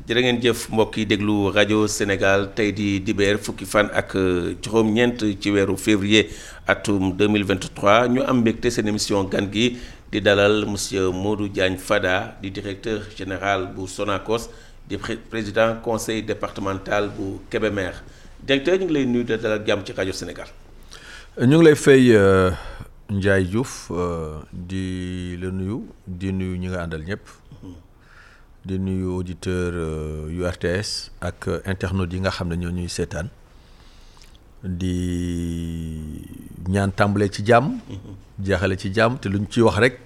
jërë ngeen jëf mbokk yi déglu rajo Sénégal tey di dibeer fukki fan ak juróom-ñeent ci weeru février atum 2023 ñu am mbégte seen émission gan gi di dalal monsieur Modou Diagne Fada di directeur général bu Sonacos di président conseil départemental bu Kébémer directeur ñu ngi lay nuyu di dalal jàmm ci rajo Sénégal. ñu ngi lay fay Ndiaye Diouf di la nuyu di nuyu ñi nga àndal ñëpp. Di nuyu auditeur yu RTS ak internautes yi nga xam ne ñoo ñuy seetaan di ñaan tàmbale ci jàmm. jeexale ci jàmm te luñ ciy wax rek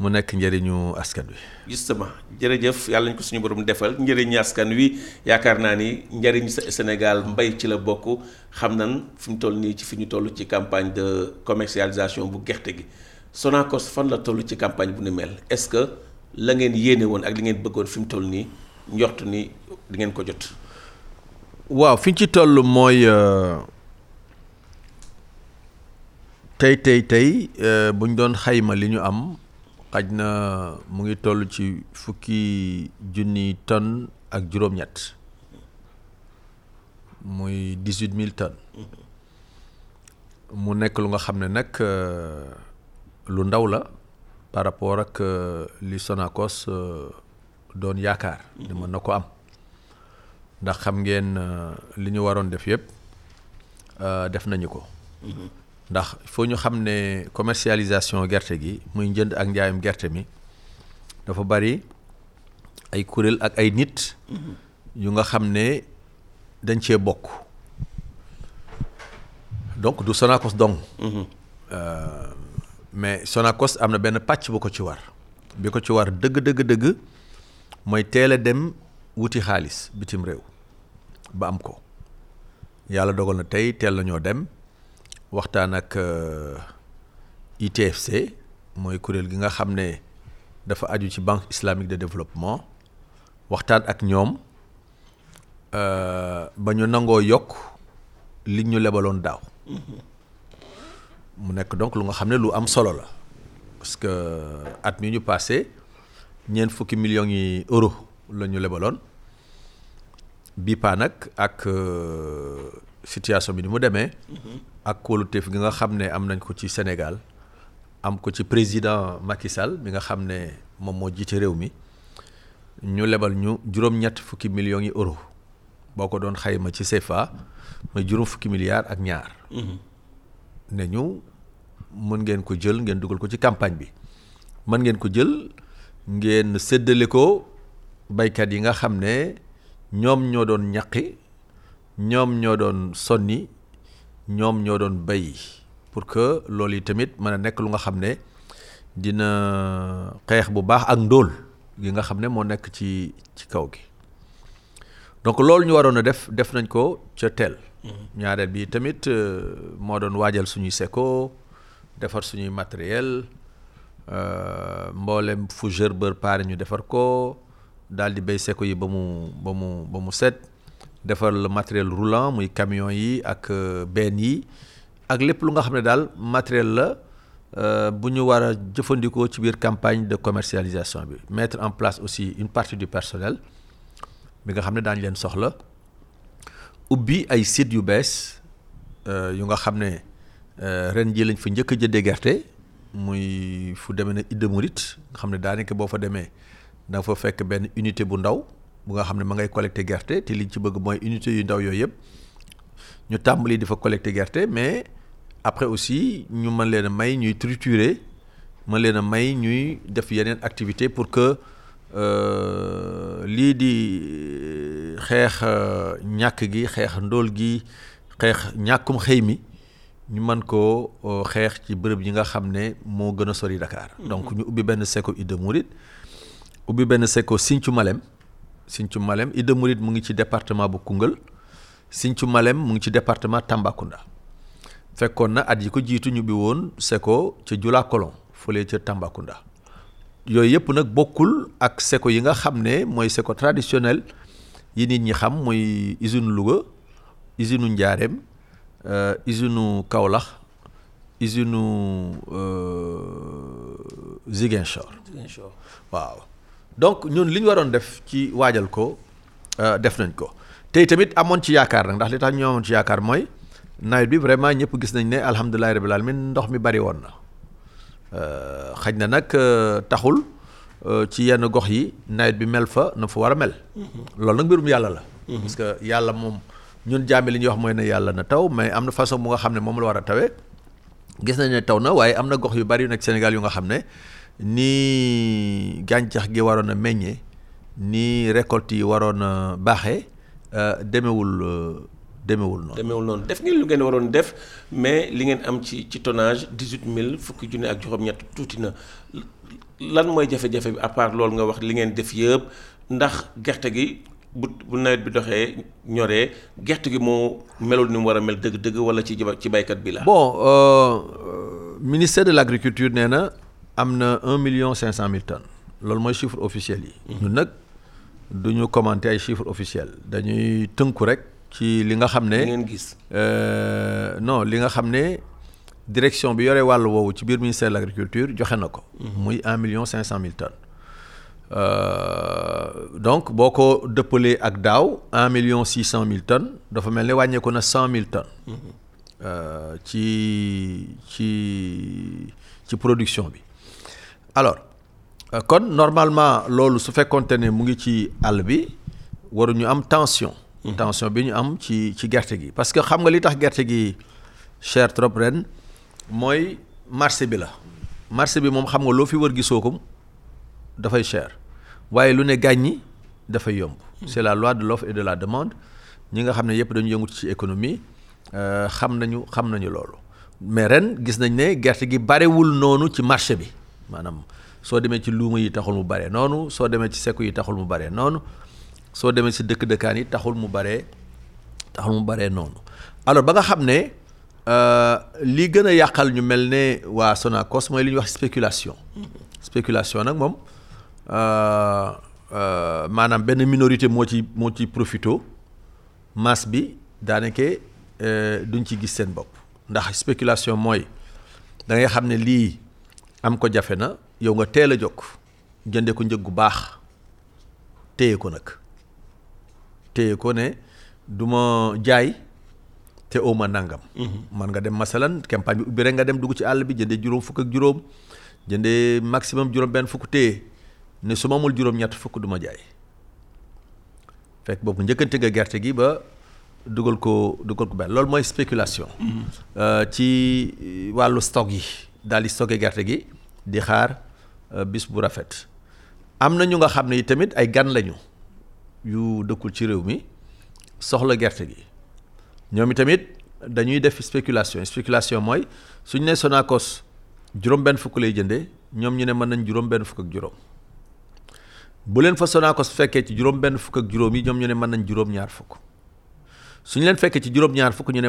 mu nekk njëriñu askan wi. justement jërëjëf yàlla ñu ko suñu borom defal njëriñu askan wi yaakaar naa ni njëriñu Sénégal mbay ci la bokk xam nan fi mu toll nii ci fi ñu toll ci campagne de commercialisation bu gerte gi Sonacos fan la toll ci campagne bu ni mel? Est-ce que. La ngeen yéene woon ak li ngeen bëggoon fi mu toll nii njort ni di ngeen ko jot. waaw fi ci toll mooy tey tey tey bu ñu doon xayma li ñu am xaj na mu ngi toll ci fukki junni tonnes ak juróom-ñett muy dix-huit mille tonnes mu nekk lu nga xam ne nag lu ndaw la. Par rapport ak li Sonacos doon yaakaar ni mën na ko am. Ndax xam ngeen li ñu waroon def yëpp def nañu ko. Ndax foo ñu xam ne commercialisation gerte gi muy njënd ak njaayam gerte mi dafa bari ay kuréel ak ay nit yu nga xam ne dañ cee bokk. Donc du Sonacos dong mais Sonacos am na benn pàcc bu ko ci war. Bi ko ci war dëgg dëgg dëgg mooy teel dem wuti xaalis bitim réew ba am ko. Yàlla dogal na tey teel nañoo dem waxtaan ak ITFC mooy kuréel gi nga xam ne dafa aju ci banque islamique de développement. Waxtaan ak ñoom ba ñu nangoo yokk li ñu lebaloon daaw. Mu nekk donc lu nga xam ne lu am solo la. Parce que at mi ñu passé ñeent fukki millions yi euro la ñu lebaloon. Bii paa nag ak situation bi ni mu demee. ak kóoluteef gi nga xam ne am nañ ko ci Sénégal. Am ko ci président Macky Sall mi nga xam ne moom moo jiite réew mi. Ñu lebal ñu juróom-ñett fukki millions yi euro boo ko doon xayma ci CFA mooy juróom fukki milliards ak ñaar. Ne ñu mën ngeen ko jël ngeen dugal ko ci campagne bi. Mën ngeen ko jël ngeen séddale ko baykat yi nga xam ne ñoom ñoo doon ñaqi ñoom ñoo doon sonni ñoom ñoo doon bay pour que loolu tamit mën a nekk lu nga xam ne dina xeex bu baax ak ndóol gi nga xam ne moo nekk ci ci kaw gi donc loolu ñu waroon a def def nañ ko ca teel ñaareel bi tamit moo doon waajal suñuy seko defar suñuy matériel mboolem fu gerbeur pare ñu defar ko daal di béy seko yi ba mu ba mu ba mu set defar le matériel roulant muy camion yi ak benn yi ak lépp lu nga xam ne daal matériel la bu ñu war a jëfandikoo ci biir campagne de commercialisation bi. Mettre en place aussi une partie du personnel bi nga xam ne daañu leen soxla. Ubbi ay sites yu bees a jëndee gerte muy fu demee ne nga xam ne daanaka boo fa demee da fa fekk benn unité bu ndaw bu nga xam ne ma ngay gerte te liñ ci bëgg mooy unité yu ndaw yooyu yëpp. Ñu tàmbali di fa mais après aussi ñu mën leen a may triturer mën leen activité pour que lii di xeex ñàkk gi xeex ndóol gi xeex ñàkkum xëy mi ñu mën koo xeex ci bërëb yi nga xam ne moo gën a sori Dakar. donc ñu ubbi benn seko Idda Mouride ubbi benn seko Sinthiou Malem. Sinthiou Malem Idda Mouride mu ngi ci département bu Koungheul Sinthiou Malem mu ngi ci département Tambacounda. Fekkoon na at yi ko jiitu ñu bi woon seko ca Jula Kolon fële ca Tambacounda. Yooyu yëpp nag bokkul ak seko yi nga xam ne mooy seko traditionnel yi nit ñi xam muy usine Louga usine Njaareem usine Kaolack usine Ziguinchor. Ziguinchor. Waaw. Donc ñun li ñu waroon def ci waajal ko def nañ ko. Tey tamit amoon ci yaakaar nag ndax li tax ñu amoon ci yaakaar mooy nawet bi vraiment ñëpp gis nañ ne alhamdulilah rabbil alamin ndox mi bari woon na. Xaj na nag taxul ci yenn gox yi nawet bi mel fa na fa war a mel. loolu nag mbirum yàlla la. parce que yàlla moom ñun jaame li ñuy wax mooy ne yàlla na taw mais am na façon bu nga xam ne moom la war a tawee gis nañ ne taw na waaye am na gox yu bari yu nekk Sénégal yu nga xam ne nii gàncax gi waroon a meññee nii récolte yi waroon a baaxee demewul demewul noonu. demewul noonu def ngeen lu ngeen waroon def mais li ngeen am ci ci tonnage dix-huit mille fukki junne ak juróom-ñett tuuti na lan mooy jafe-jafe bi à part loolu nga wax li ngeen def yëpp? Ndax gerte gi bu bu nawet bi doxee ñoree gerte gi moo melul ni mu war a mel dëgg-dëgg wala ci ci baykat bi la? bon euh, ministère de l'agriculture nee na am na un million cinq cent mille tonnes loolu mooy chiffre officiel yi. ñun nag du ñu commenter ay chiffres officiels dañuy tënku rek. Ci li nga xam ne ngeen gis. non li nga xam ne direction bi yore wàllu woowu ci biir ministère de l'agriculture joxe na ko. muy un million cinq cent mille tonnes. donc boo ko dëppalee ak daaw un million six cent mille tonnes dafa mel ne wàññeeku na cent mille tonnes. ci ci ci production bi alors kon normalement loolu su fekkoonte ne mu ngi ci àll bi waruñu am tension. Tension bi ñu am ci ci gerte gi. Parce que xam nga li tax gerte gi cher trop ren mooy marché bi la. Marché bi moom xam nga loo fi wër gisoo ko dafay cher. Waaye lu ne gàññi dafay yomb. c'est la loi de l'offre et de la demande. Ñi nga xam ne yëpp dañu yëngu ci économie xam nañu xam nañu loolu. Mais ren gis nañ ne gerte gi barewul noonu ci marché bi. Maanaam soo demee ci luuma yi taxul mu bare noonu soo demee ci sekku yi taxul mu bare noonu. Soo demee si dëkk dëkkaan yi taxul mu baree taxul mu baree noonu. Alors ba nga xam ne li gën a yàqal ñu mel ne waa Sonacos mooy li ñuy wax spéculation. Spéculation nag moom maanaam benn minorité moo ci moo ci profito masse bi daanaka duñ ci gis seen bopp. Ndax spéculation mooy da ngay xam ne lii am ko jafe na yow nga teel a jóg jënde ko njëg gu baax téye ko nag téye ko ne du ma jaay te oo ma nangam. man nga dem masalan campagne bi ubbi rek nga dem dugg ci àll bi jëndee juróom fukk ak juróom jëndee maximum juróom benn fukk téye ne su ma amul juróom-ñett fukk du ma jaay fekk boobu njëkkante nga gerte gi ba dugal ko dugal ko benn loolu mooy spéculation. ci wàllu stock yi daal di stocké gerte gi di xaar bis bu rafet. am na ñu nga xam ne tamit ay gan lañu. Yu dëkkul ci réew mi soxla gerte gi. Ñoom itamit dañuy def spéculation. Spéculation mooy suñ ne Sonacos juróom benn fukk lay jëndee ñoom ñu ne mën nañ juróom benn fukk ak juróom. Bu leen fa fekkee ci juróom benn fukk ak juróom yi ñoom ñu ne mën nañ juróom ñaar fukk suñ leen fekkee ci juróom ñaar fukk. Ñu ne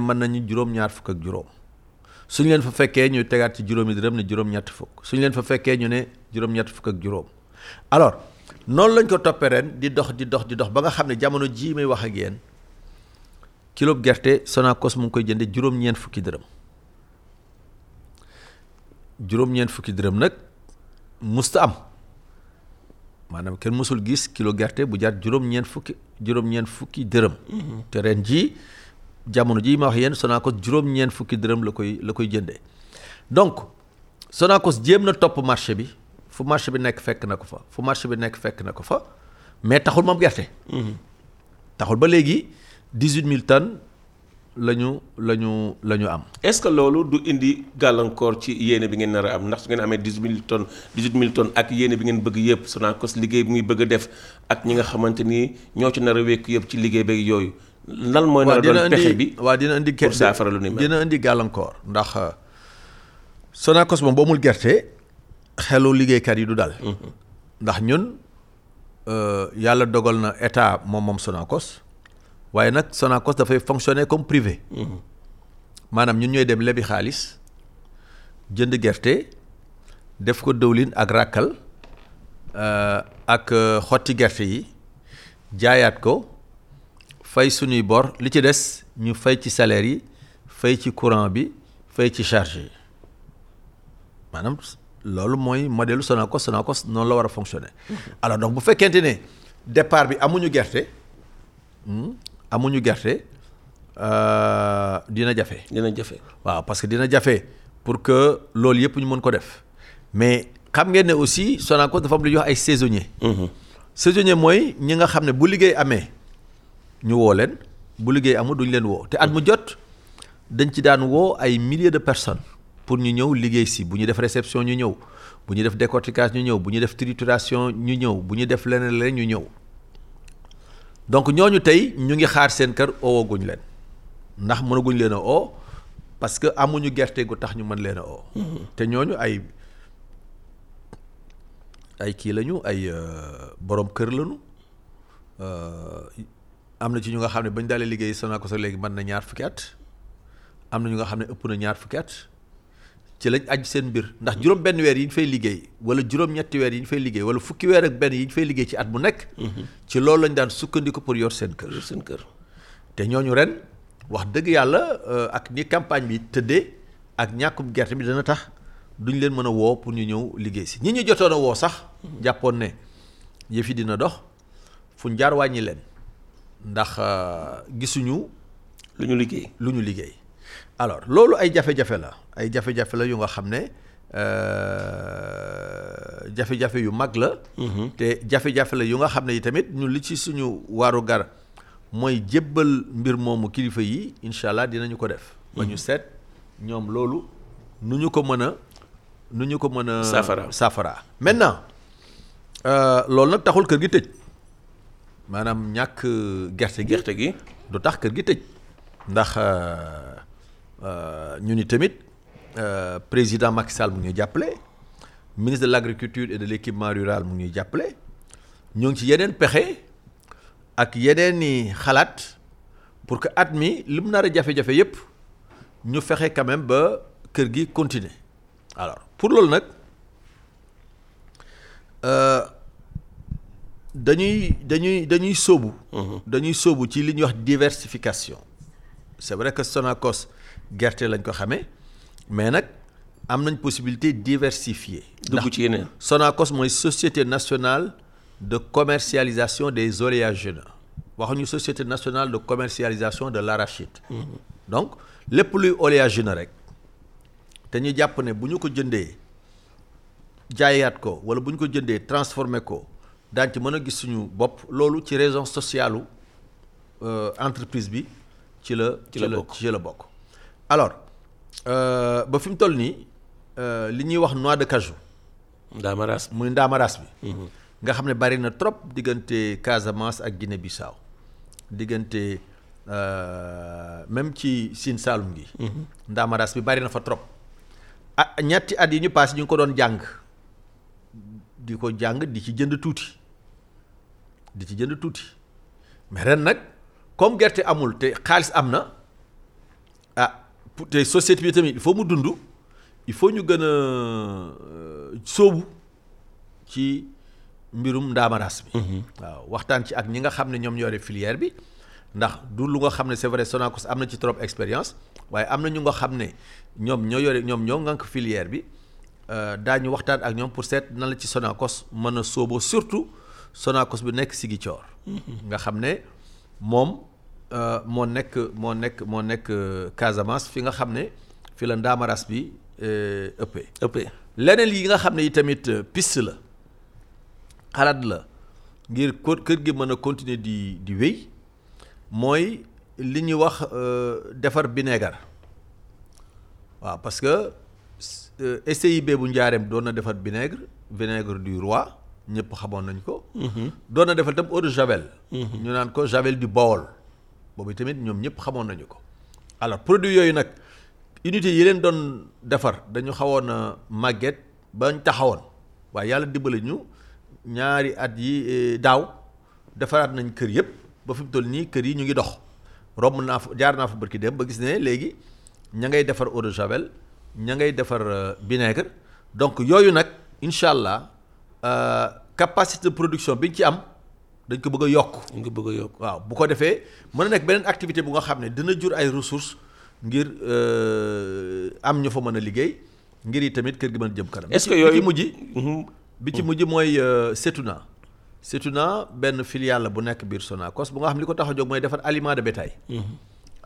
alors noonu lañ ko toppee ren di dox di dox di dox ba nga xam ne jamono jii may wax ak yéen kilo gerte Sonacos mu ngi koy jënde juróom-ñeent fukki dërëm. Juróom-ñeent fukki dërëm nag musta am. Maanaam kenn mësul gis kilo gerte bu jar juróom-ñeent fukki juróom-ñeent fukki dërëm. Te ren jii jamono jii ma wax yéen Sonacos juróom-ñeent fukki dërëm la koy la koy jëndee donc Sonacos jéem na topp marché bi fu marché bi nekk fekk na ko fa fu marché bi nekk fekk na ko fa mais taxul moom gerte. taxul ba léegi dix-huit mille tonnes la ñu la ñu la ñu am. est-ce que loolu du indi gàllankoor ci yéene bi ngeen nar a am? Ndax su ngeen amee mille tonnes dix-huit mille tonnes ak yéene bi ngeen bëgg yëpp Sonacos liggéey bi muy bëgg a def ak ñi nga xamante ni ñoo ci nar a wékk yëpp ci liggéey beeg yooyu. lan mooy nar a doon pexe bi waaw dina indi pour saafara lu ni mel? dina indi gàllankoor ndax Sonacos moom gerte. Xelu liggéeykat yi du dal. Ndax ñun yàlla dogal na état moom moom Sonacos waaye nag Sonacos dafay fonctionner comme privé. Maanaam ñun ñooy dem lebi xaalis jënd gerte def ko dëwlin ak ràkkal ak xotti gerte yi jaayaat ko fay suñuy bor li ci des ñu fay ci salaire yi fay ci courant bi fay ci charge yi. Maanaam loolu mooy modèle Sonacos Sonacos noonu la war a fonctionner alors donc bu fekkente ne départ bi amuñu gerte hmm, amuñu gerte euh, dina jafe. dina jafe. waaw parce que dina jafe pour que loolu yëpp ñu mën ko def mais xam ngeen ne aussi Sonacos dafa am lu ñuy wax ay saisonniers. saisonnier mooy ñi nga xam ne bu liggéey amee ñu woo leen bu liggéey amul duñ leen woo te at mu jot dañ ci daan woo ay milliers de personnes pour ñu ñëw liggéey si bu ñu def réception ñu ñëw bu ñu def décortiquage ñu ñëw bu ñu def trituration ñu ñëw bu ñu def leneen leneen ñu ñëw. Donc ñooñu tey ñu ngi xaar seen kër oowaguñ leen. Ndax mënaguñ leen a oo parce que amuñu gerte gu tax ñu mën leen a oo. Te ñooñu ay ay kii lañu ay borom kër lañu. Am na ci ñu nga xam ne bañ dalee liggéey Sonacos léegi mën na ñaar fukki at. Am na ñu nga xam ne ëpp na ñaar fukki at ci lañ aj seen mbir. ndax juróom benn weer yi ñu fay liggéey wala juróom ñetti weer yi ñu fay liggéey wala fukki weer ak benn yi ñu fay liggéey ci at bu nekk ci loolu lañ daan sukkandiku pour yor seen kër. Seen kër. te ñooñu ren wax dëgg yàlla ak ni campagne bi tëddee ak ñàkkum gerte bi dana tax duñ leen mën a woo pour ñu ñëw liggéey si. ñi ñu jotoon a woo sax jàppoon ne yëf yi dina dox fu jaar wàññi leen. ndax gisuñu lu ñu liggéey. lu ñu liggéey. alors loolu ay jafe-jafe la. Ay jafe-jafe la yu nga xam ne jafe-jafe yu mag la. te jafe-jafe la yu nga xam ne yi tamit ñun li ci suñu waaru gar mooy jébbal mbir moomu kilifa yi incha allah dinañu ko def. ba ñu seet ñoom loolu nu ñu ko mën a nu ñu ko mën a. saafara saafara maintenant loolu nag taxul kër gi tëj maanaam ñàkk gerte gi. gerte gi. du tax kër gi tëj ndax ñu ni tamit président Macky Sall mu ngi ñuy jàppale. Ministre de l' agriculture et de l' équipement rural mu ngi ñuy jàppale. Ñoo ngi ci yeneen pexe ak yeneen i xalaat pour que at mi li mu nar a jafe-jafe yépp ñu fexe quand même ba kër gi continuer. Alors pour loolu nag dañuy dañuy dañuy sóobu. dañuy sóobu ci li ñuy wax diversification. C'est vrai que Sonacos gerte lañ ko xamee mais nag am nañ possibilité diversifier. dugg ci yeneen. Sonacos mooy société nationale de commercialisation des oléagineux waxuñu société nationale de commercialisation de l'arachide. donc lépp luy oléagineux rek te ñu jàpp ne bu ñu ko jëndee jaayaat ko wala bu ñu ko jëndee transformé ko. daañu ci mën a gis suñu bopp loolu ci raison sociale entreprise bi ci la. ci la bokk ci la bokk. alors ba fi mu toll nii li ñuy wax noix de cajou. ndaamaraas muy ndaamaraas bi. nga xam ne bari na trop diggante Casamance ak Guinée Bissau diggante même ci Sine Saalum gi. ndaamaraas bi bari na fa trop. ah ñetti at yi ñu paase ñu ngi ko doon jàng di ko jàng di ci jënd tuuti. di ci jënd tuuti mais ren nag comme gerte amul te xaalis am na ah te société bi tamit il faut mu dund il faut ñu gën a sóobu ci mbirum ndaamaraas bi. waaw waxtaan ci ak ñi nga xam ne ñoom ñoo yore filière bi ndax du lu nga xam ne c'est vrai Sonacos am na ci trop expérience waaye am na ñu nga xam ne ñoom ñoo yore ñoom ñoo ngànk filière bi daañu waxtaan ak ñoom pour seet nan la ci Sonacos mën a sóoboo surtout. Sonacos bi nekk Ziguinchor nga xam ne moom moo nekk moo nekk moo nekk Casamance fi nga xam ne fi la ndaamaraas bi ëppee. ëppee leneen yi nga xam ne yi tamit piste la xalaat la ngir kër gi mën a continuer di di wéy mooy li ñuy wax defar vinaigre waaw parce que SIB bu njaareem doon na defar vinaigre vinaigre du roi. ñëpp xamoon nañ ko. doon na tam eau de javel. ñu naan ko javel du Bawol boobu tamit ñoom ñëpp xamoon nañu ko. alors produit yooyu nag unité yi leen doon defar dañu xawoon a màgget bañ taxawoon waaye yàlla dimbali ñu ñaari at yi daaw defaraat nañ kër yëpp ba fi mu toll nii kër yi ñu ngi dox romb naa fa jaar naa fa barki dem ba gis ne léegi ña ngay defar eau de javel ña ngay defar vinaigre donc yooyu nag incha allah. Euh, capacité production bi ñu ci am dañ ko bëgg a yokk. dañ ko bëgg a yokk waaw bu ko defee mën na nekk beneen activité bu nga xam ne dina jur ay ressources ngir am ñu fa mën a liggéey ngir yi tamit kër gi mën a jëm kanam. est-ce que bi yooyu mujj. bi ci mujj mooy Setuna. Setuna benn filiale la bu nekk biir Sonacos bu nga xam li ko tax a jóg mooy defar aliment de bétail.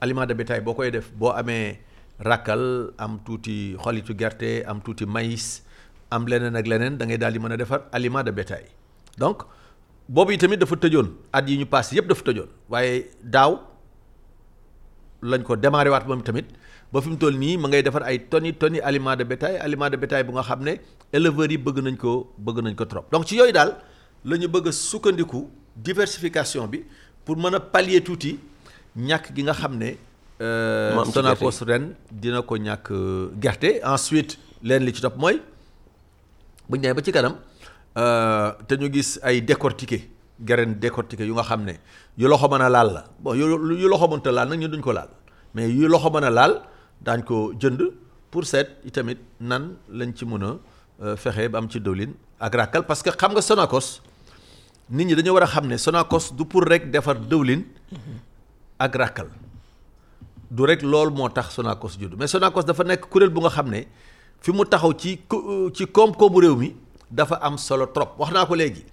aliment de bétail boo koy def boo amee rakkal am tuuti xolitu gerte am tuuti maïs am leneen ak leneen da ngay daal di mën a defar aliment de bétail donc boobu yi tamit dafa tëjoon. At yi ñu passé yëpp dafa tëjoon. Waaye daaw lañ ko démarré waat moom tamit. Ba fi mu toll nii ma ngay defar ay tonni tonni aliment de bétail aliment de bétail bu nga xam ne éleveurs yi bëgg nañ ko bëgg nañ ko trop. Donc ci yooyu daal la ñu bëgg a sukkandiku diversification bi pour mën a pallier tuuti ñàkk gi nga xam ne. Mu ci Sonacos ren dina ko ñàkk gerte. Ensuite leen li ci topp mooy bu demee ba ci kanam te ñu gis ay décortiqué graine décortiqué yu nga xam ne yu loxo mën a laal la. Bon yu yu loxo mënta laal nag ñu duñ ko laal mais yu loxo mën a laal daañ ko jënd pour seet itamit nan lañ ci mën a fexe ba am ci dëwlin ak ràkkal. Parce que xam nga Sonacos nit ñi dañoo war a xam ne Sonacos du pour rek defar dëwlin ak ràkkal. Du rek loolu moo tax Sonacos judd mais Sonacos dafa nekk kuréel bu nga xam ne fi mu taxaw ci ci koom-koomu réew mi dafa am solo trop. wax naa ko léegi.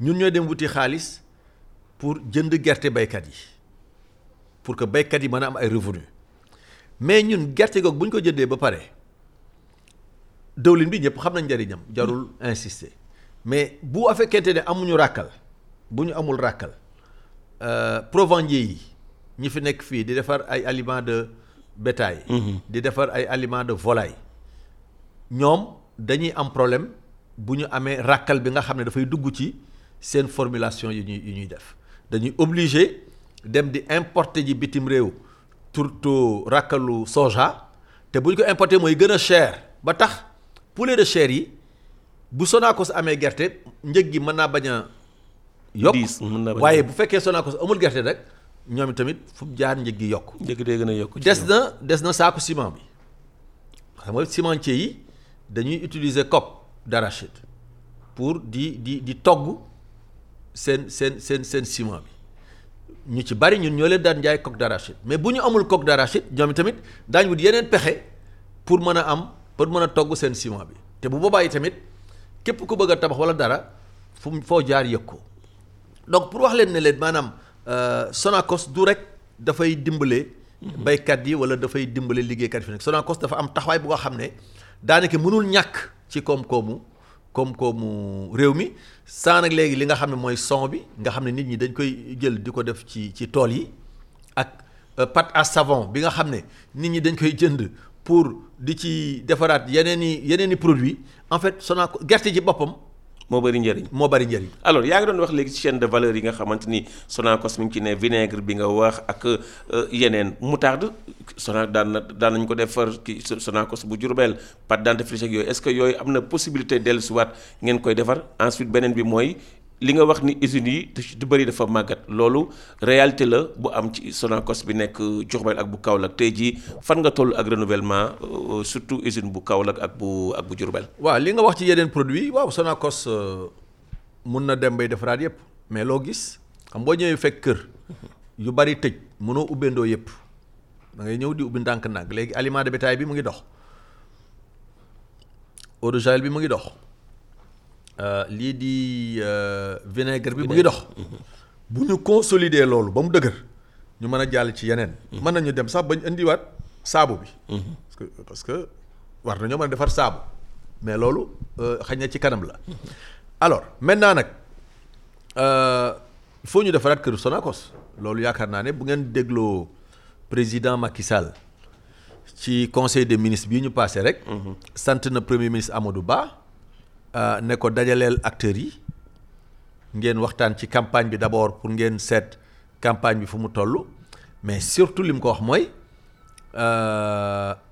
ñun ñooy dem wuti xaalis pour jënd gerte baykat yi. pour que baykat yi mën a am ay revenu mais ñun gerte googu bu ñu ko jëndee ba pare dëwlin bi ñëpp xam nañ njëriñam jarul insister. mais bu fekkente ne amuñu ràkkal bu ñu amul ràkkal provendier yi ñi fi nekk fii di defar ay aliments de bétail. di defar ay aliments de volaille ñoom dañuy am problème bu ñu amee ràkkal bi nga xam ne dafay dugg ci seen formulation yi ñuy yi ñuy def. Dañuy obligé dem di importer ji bitim réew surtout ràkkalu soja te bu ñu ko importer mooy gën a cher. Ba tax poulet de chair yi bu Sonacos amee gerte njëg gi mën naa bañ a yokk. Waaye bu fekkee Sonacos amul gerte rek ñoom tamit fu mu jaar njëg gi yokk. Njëkk dee gën a yokk. des na des na saaku ciment bi. Xam nga cimentier yi dañuy utiliser coque d'arachide pour di di di togg seen seen seen seen ciment bi. Ñu ci bari ñun ñoo leen daan jaay coque d'arachide. Mais bu ñu amul coque d'arachide ñoom tamit daañu wut yeneen pexe pour mën a am pour mën a togg seen ciment bi. Te bu boobaa yi tamit képp ku bëgg a tabax wala dara fu foo jaar yëg ko. Donc pour wax leen ne leen maanaam Sonacos du rek dafay dimbale. baykat yi wala dafay dimbale liggéeykat yi fi nekk. Sonacos dafa am taxawaay bu nga xam ne daanaka mënul ñàkk ci koom-koomu koom-koomu réew mi. Nag léegi li nga xam ne mooy son bi nga xam ne nit ñi dañ koy jël di ko def ci ci tool yi ak pâte à savon bi nga xam ne nit ñi dañ koy jënd pour di ci defaraat yeneen i yeneen produits en fait Sonacos gerte ji boppam moo bëri njëriñ. moo bari njëriñ. alors yaa ngi doon wax léegi ci chaîne de valeur yi nga xamante ni Sonacos mi ngi ci ne vinaigre bi nga wax ak yeneen moutarde Sona daan na daan nañu ko defar ki Sonacos bu Diourbel pâte dentifrice ak yooyu est-ce que yooyu am na possibilité dellusiwaat ngeen koy defar ensuite beneen bi mooy li nga wax ni usines yi du bëri dafa màggat. Loolu réalité la bu am ci Sonacos bi nekk Diourbel ak bu Kaolack. Tey jii fan nga toll ak renouvellement surtout usine bu Kaolack ak bu ak bu Diourbel. waaw li nga wax ci yeneen produit waaw Sonacos mun na dem bay defaraat yëpp mais loo gis xam boo ñëwee fekk kër yu bari tëj mënoo ubbeendoo yëpp da ngay ñëw di ubbi ndànk-ndànk. Léegi aliment de bétail bi mu ngi dox. Eau de bi mu ngi dox lii di vinaigre bi mu ngi dox. Bu ñu consolider loolu ba mu dëgër ñu mën a jàll ci yeneen. Mën nañu dem sax bañ indiwaat saabu bi. Parce que parce que war nañoo mën a defar saabu. Mais loolu xañ na ci kanam la. Alors maintenant nag il faut ñu defaraat kër Sonacos. Loolu yaakaar naa ne bu ngeen dégloo président Macky Sall ci conseil des ministres bii ñu passé rek. sant na premier ministre Amadou Ba ne ko dajaleel acteurs yi ngeen waxtaan ci campagne bi d'abord pour ngeen seet campagne bi fu mu toll. Mais surtout li mu ko wax mooy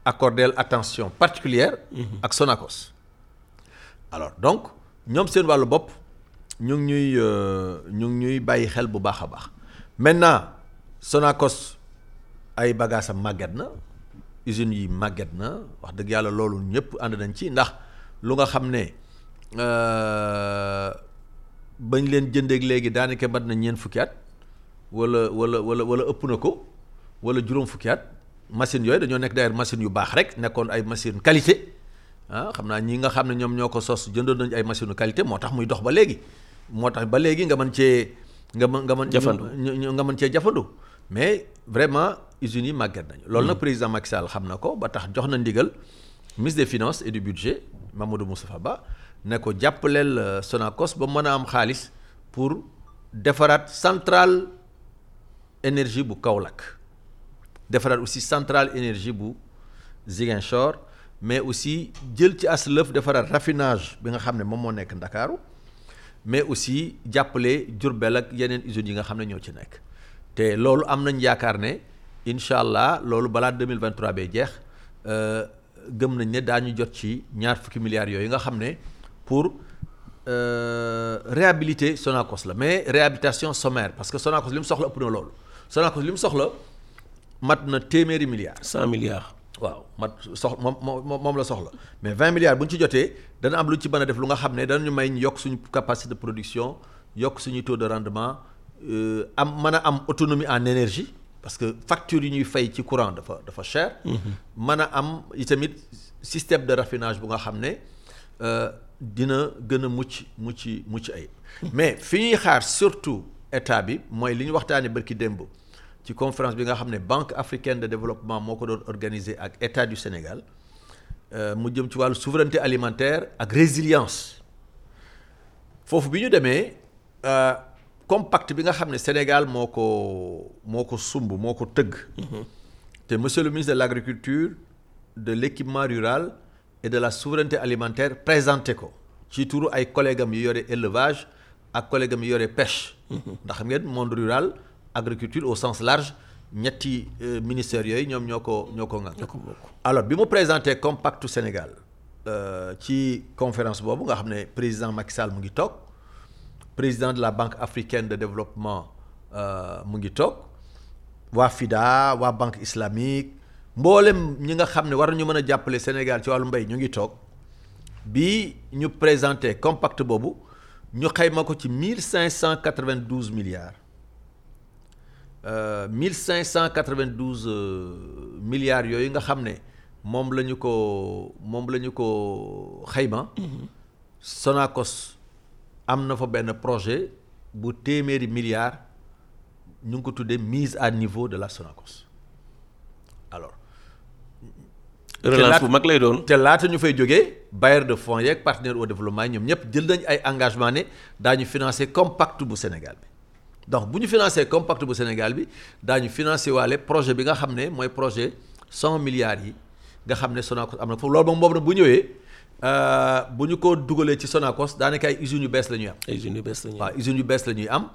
accorder attention particulière ak Sonacos. Alors donc ñoom seen wàllu bopp ñu ngi ñuy ñu ngi ñuy bàyyi xel bu baax a baax. Maintenant Sonacos ay bagages am màgget na usines yi màgget na wax dëgg yàlla loolu ñëpp ànd nañ ci ndax lu nga xam ne bañ leen jëndeeg léegi daanaka mat na ñeent fukki at wala wala wala wala ëpp na ko wala juróom fukki at. Machines yooyu dañoo nekk d'ailleurs machines yu baax rek nekkoon ay machine qualité. Ah xam naa ñi nga xam ne ñoom ñoo ko sos jëndoon nañu ay machine qualité moo tax muy dox ba léegi. Moo tax ba léegi nga mën cee nga mën nga mën Jafandu. nga mën cee jafandu. Mais vraiment usines yi màgget nañu. Loolu nag président Macky Sall xam na ko ba tax jox na ndigal ministre des finances et du budget Mamadou Moustapha Ba ne ko jàppaleel euh, Sonacos ba mën a am xaalis pour defaraat centrale énergie bu Kaolack. Defaraat aussi centrale énergie bu Ziguinchor mais aussi jël ci as lëf defaraat raffinage bi nga xam ne moom moo nekk Ndakaaru mais aussi jàppale Diourbel ak yeneen usines yi nga xam ne ñoo ci nekk. Te loolu am nañ yaakaar ne incha allah loolu balaa 2023 bee jeex euh, gëm nañ ne daañu jot ci ñaar fukki milliards yooyu nga xam ne pour euh, réhabiliter Sonacos la mais réhabilitation sommaire parce que Sonacos li mu soxla ëpp na loolu Sonacos li mu soxla mat na téeméeri milliards. cent milliards. waaw mat sox moom moom la soxla mais 20 milliards bu ñu ci jotee dana am lu ci mën a def lu nga xam ne danañu may ñu yokk suñu capacité de production yokk suñu taux de rendement euh, am mën a am autonomie en énergie parce que facture yi ñuy fay ci courant dafa dafa cher. mën a am itamit système de raffinage bu nga xam ne euh, dina gën a mucc mucc mucc mais fi ñuy xaar surtout état bi mooy li ñu waxtaanee barki démb. ci conférence bi nga xam ne Banque africaine de développement moo ko doon organisé ak État du Sénégal euh, mu jëm ci wàllu souveraineté alimentaire ak résilience. Foofu bi ñu demee euh, compact bi nga xam ne Sénégal moo ko moo ko sumb moo ko tëgg. Te monsieur le ministre de l'agriculture de l'équipement rural et de la souveraineté alimentaire présenté ko. Ci turu ay collègues am yi yore élevage ak collègues am yore pêche. Ndax xam ngeen monde rural agriculture au sens large ñetti euh, ministères yooyu ñoom ñoo ko ñoo ko ŋànk. Alors bi mu présenté compactu Sénégal euh, ci conférence boobu nga xam ne président Macky Sall mu ngi toog président de la Banque africaine de développement euh, mu ngi toog waa FIDA waa Banque islamique mboolem ñi nga xam ne war nañu mën a jàppale Sénégal ci wàllu mbay ñu ngi toog. Bi ñu présenté compact boobu ñu xayma ko ci mille cinq cent quatre-vingt-douze milliards. Mille cinq cent quatre-vingt-douze milliards yooyu nga xam ne moom la ñu ko moom la ñu ko xayma. Sonacos am na fa benn projet bu téeméeri milliards ñu ngi ko tuddee mise à niveau de la Sonacos alors relance bu mag lay doon. te laata ñu fay jógee bailleur de fonds yeeg partenaire au développement ñoom ñëpp jël nañ ay engagement ne daañu financer compact bu Sénégal bi donc bu ñu financer compact bu Sénégal bi daañu financer waale projet bi nga xam ne mooy projet cent milliards yi nga xam ne Sonacos am na foofu loolu moom boobu nag bu ñëwee bu ñu ko dugalee ci Sonacos daanaka ay usines yu bees la ñuy am. ay usines yu bees la ñuy am waaw usines yu bees la ñuy am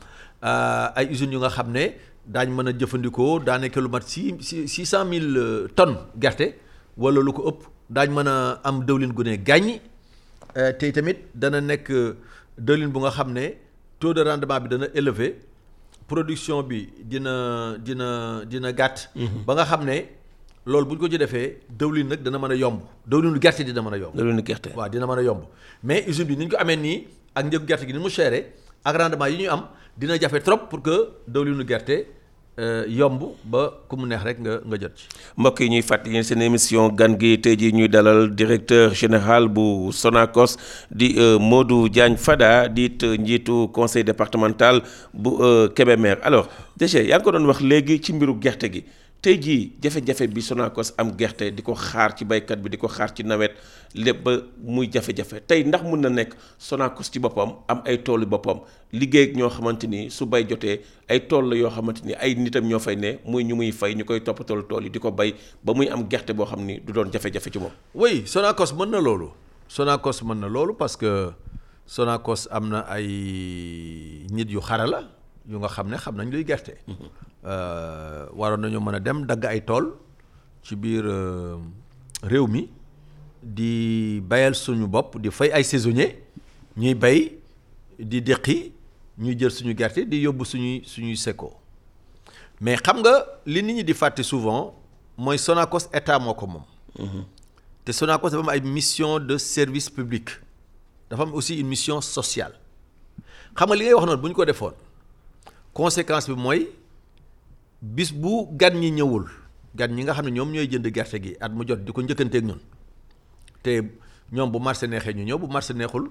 ay usines yu nga xam ne daañ mën a jëfandikoo daanaka lu mat six six cent mille tonnes gerte. Wala lu ko ëpp daañ mën a am dëwlin gu ne gàññi te tamit dana nekk dëwlin bu nga xam ne taux de rendement bi dana élevé production bi dina dina dina gàtt. ba nga xam ne loolu bu ñu ko ci defee dëwlin nag dana mën a yomb dëwlinu gerte dina mën a yomb. dëwlinu gerte waaw dina mën a yomb mais usine bi ni ñu ko amee nii ak njëgu gerte gi ni mu chéré ak rendement yi ñuy am dina jafe trop pour que dëwlinu gerte. Yomb ba ku mu neex rek nga nga jot ci. mbokk yi ñuy fàttali seen émission gan gi tey jii ñuy dalal directeur général bu Sonacos di Modou Diagne Fada di it njiitu conseil départemental bu Kébémer alors déjà yaa ngi ko doon wax léegi ci mbiru gerte gi tey jii jafe-jafe bi Sonacos am gerte di ko xaar ci baykat bi di ko xaar ci nawet lépp ba muy jafe-jafe tey ndax mun na nekk Sonacos ci boppam am ay toolu boppam liggéey ak ñoo xamante ni su bay jotee ay tool la yoo xamante ni ay nitam ñoo fay ne muy ñu muy fay ñu koy toppatool tool yi di ko bay ba muy am gerte boo xam ni du doon jafe-jafe ci moom. oui Sonacos mën na loolu. Sonacos mën na loolu parce que Sonacos am na ay nit yu xarala yu nga xam ne xam nañ luy gerte. Waroon nañu mën a dem dagg ay tool ci biir réew mi di bayal suñu bopp di fay ay saisonniers ñuy bay di déqi ñuy jël suñu gerte di yóbbu suñuy suñuy seko mais xam nga li nit ñi di fàtte souvent mooy Sonacos état moo ko moom. te Sonacos dafa am ay mission de service public dafa am aussi une mission sociale xam nga li ngay wax noonu bu ñu ko defoon conséquence bi mooy. Bis bu gan ñi ñëwul gan ñi nga xam ne ñoom ñooy jënd gerte gi at mu jot di ko njëkkanteeg ñun. Te ñoom bu marché neexee ñu ñëw bu marché neexul